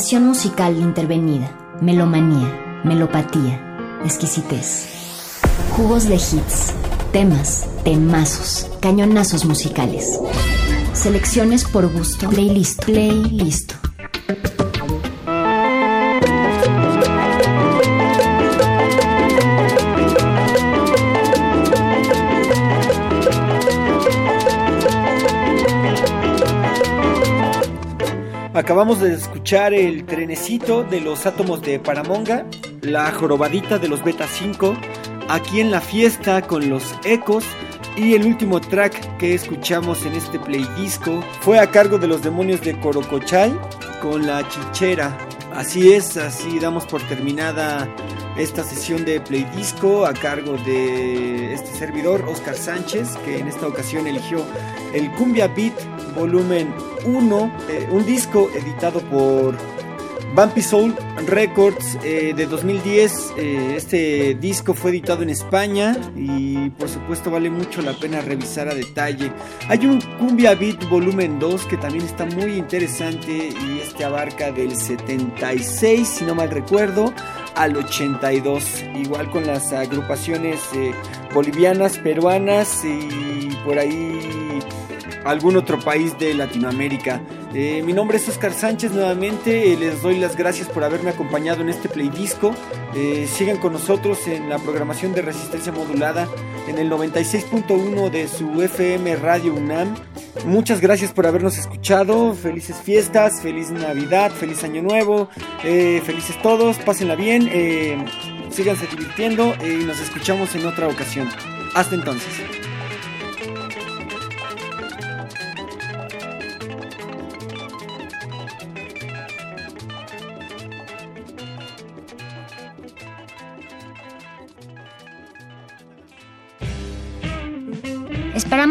Programación musical intervenida, melomanía, melopatía, exquisitez. Jugos de hits, temas, temazos, cañonazos musicales. Selecciones por gusto, playlist, playlist. Acabamos de escuchar el trenecito de los átomos de Paramonga, la jorobadita de los Beta 5, aquí en la fiesta con los ecos y el último track que escuchamos en este play disco fue a cargo de los demonios de Corocochay con la chichera. Así es, así damos por terminada esta sesión de play disco a cargo de este servidor Oscar Sánchez que en esta ocasión eligió el Cumbia Beat volumen 1, eh, un disco editado por Bumpy Soul Records eh, de 2010. Eh, este disco fue editado en España y por supuesto vale mucho la pena revisar a detalle. Hay un Cumbia Beat volumen 2 que también está muy interesante y este abarca del 76, si no mal recuerdo, al 82. Igual con las agrupaciones bolivianas, peruanas y por ahí algún otro país de Latinoamérica. Eh, mi nombre es Oscar Sánchez nuevamente, eh, les doy las gracias por haberme acompañado en este playdisco. Eh, sigan con nosotros en la programación de resistencia modulada en el 96.1 de su FM Radio UNAM. Muchas gracias por habernos escuchado, felices fiestas, feliz Navidad, feliz Año Nuevo, felices todos, pásenla bien, síganse divirtiendo y nos escuchamos en otra ocasión. Hasta entonces.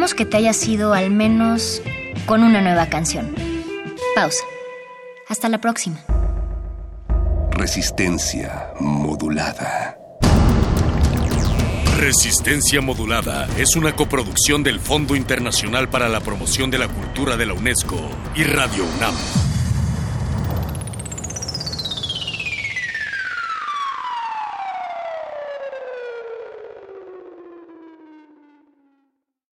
Esperamos que te haya sido al menos con una nueva canción. Pausa. Hasta la próxima. Resistencia modulada. Resistencia Modulada es una coproducción del Fondo Internacional para la Promoción de la Cultura de la UNESCO y Radio UNAM.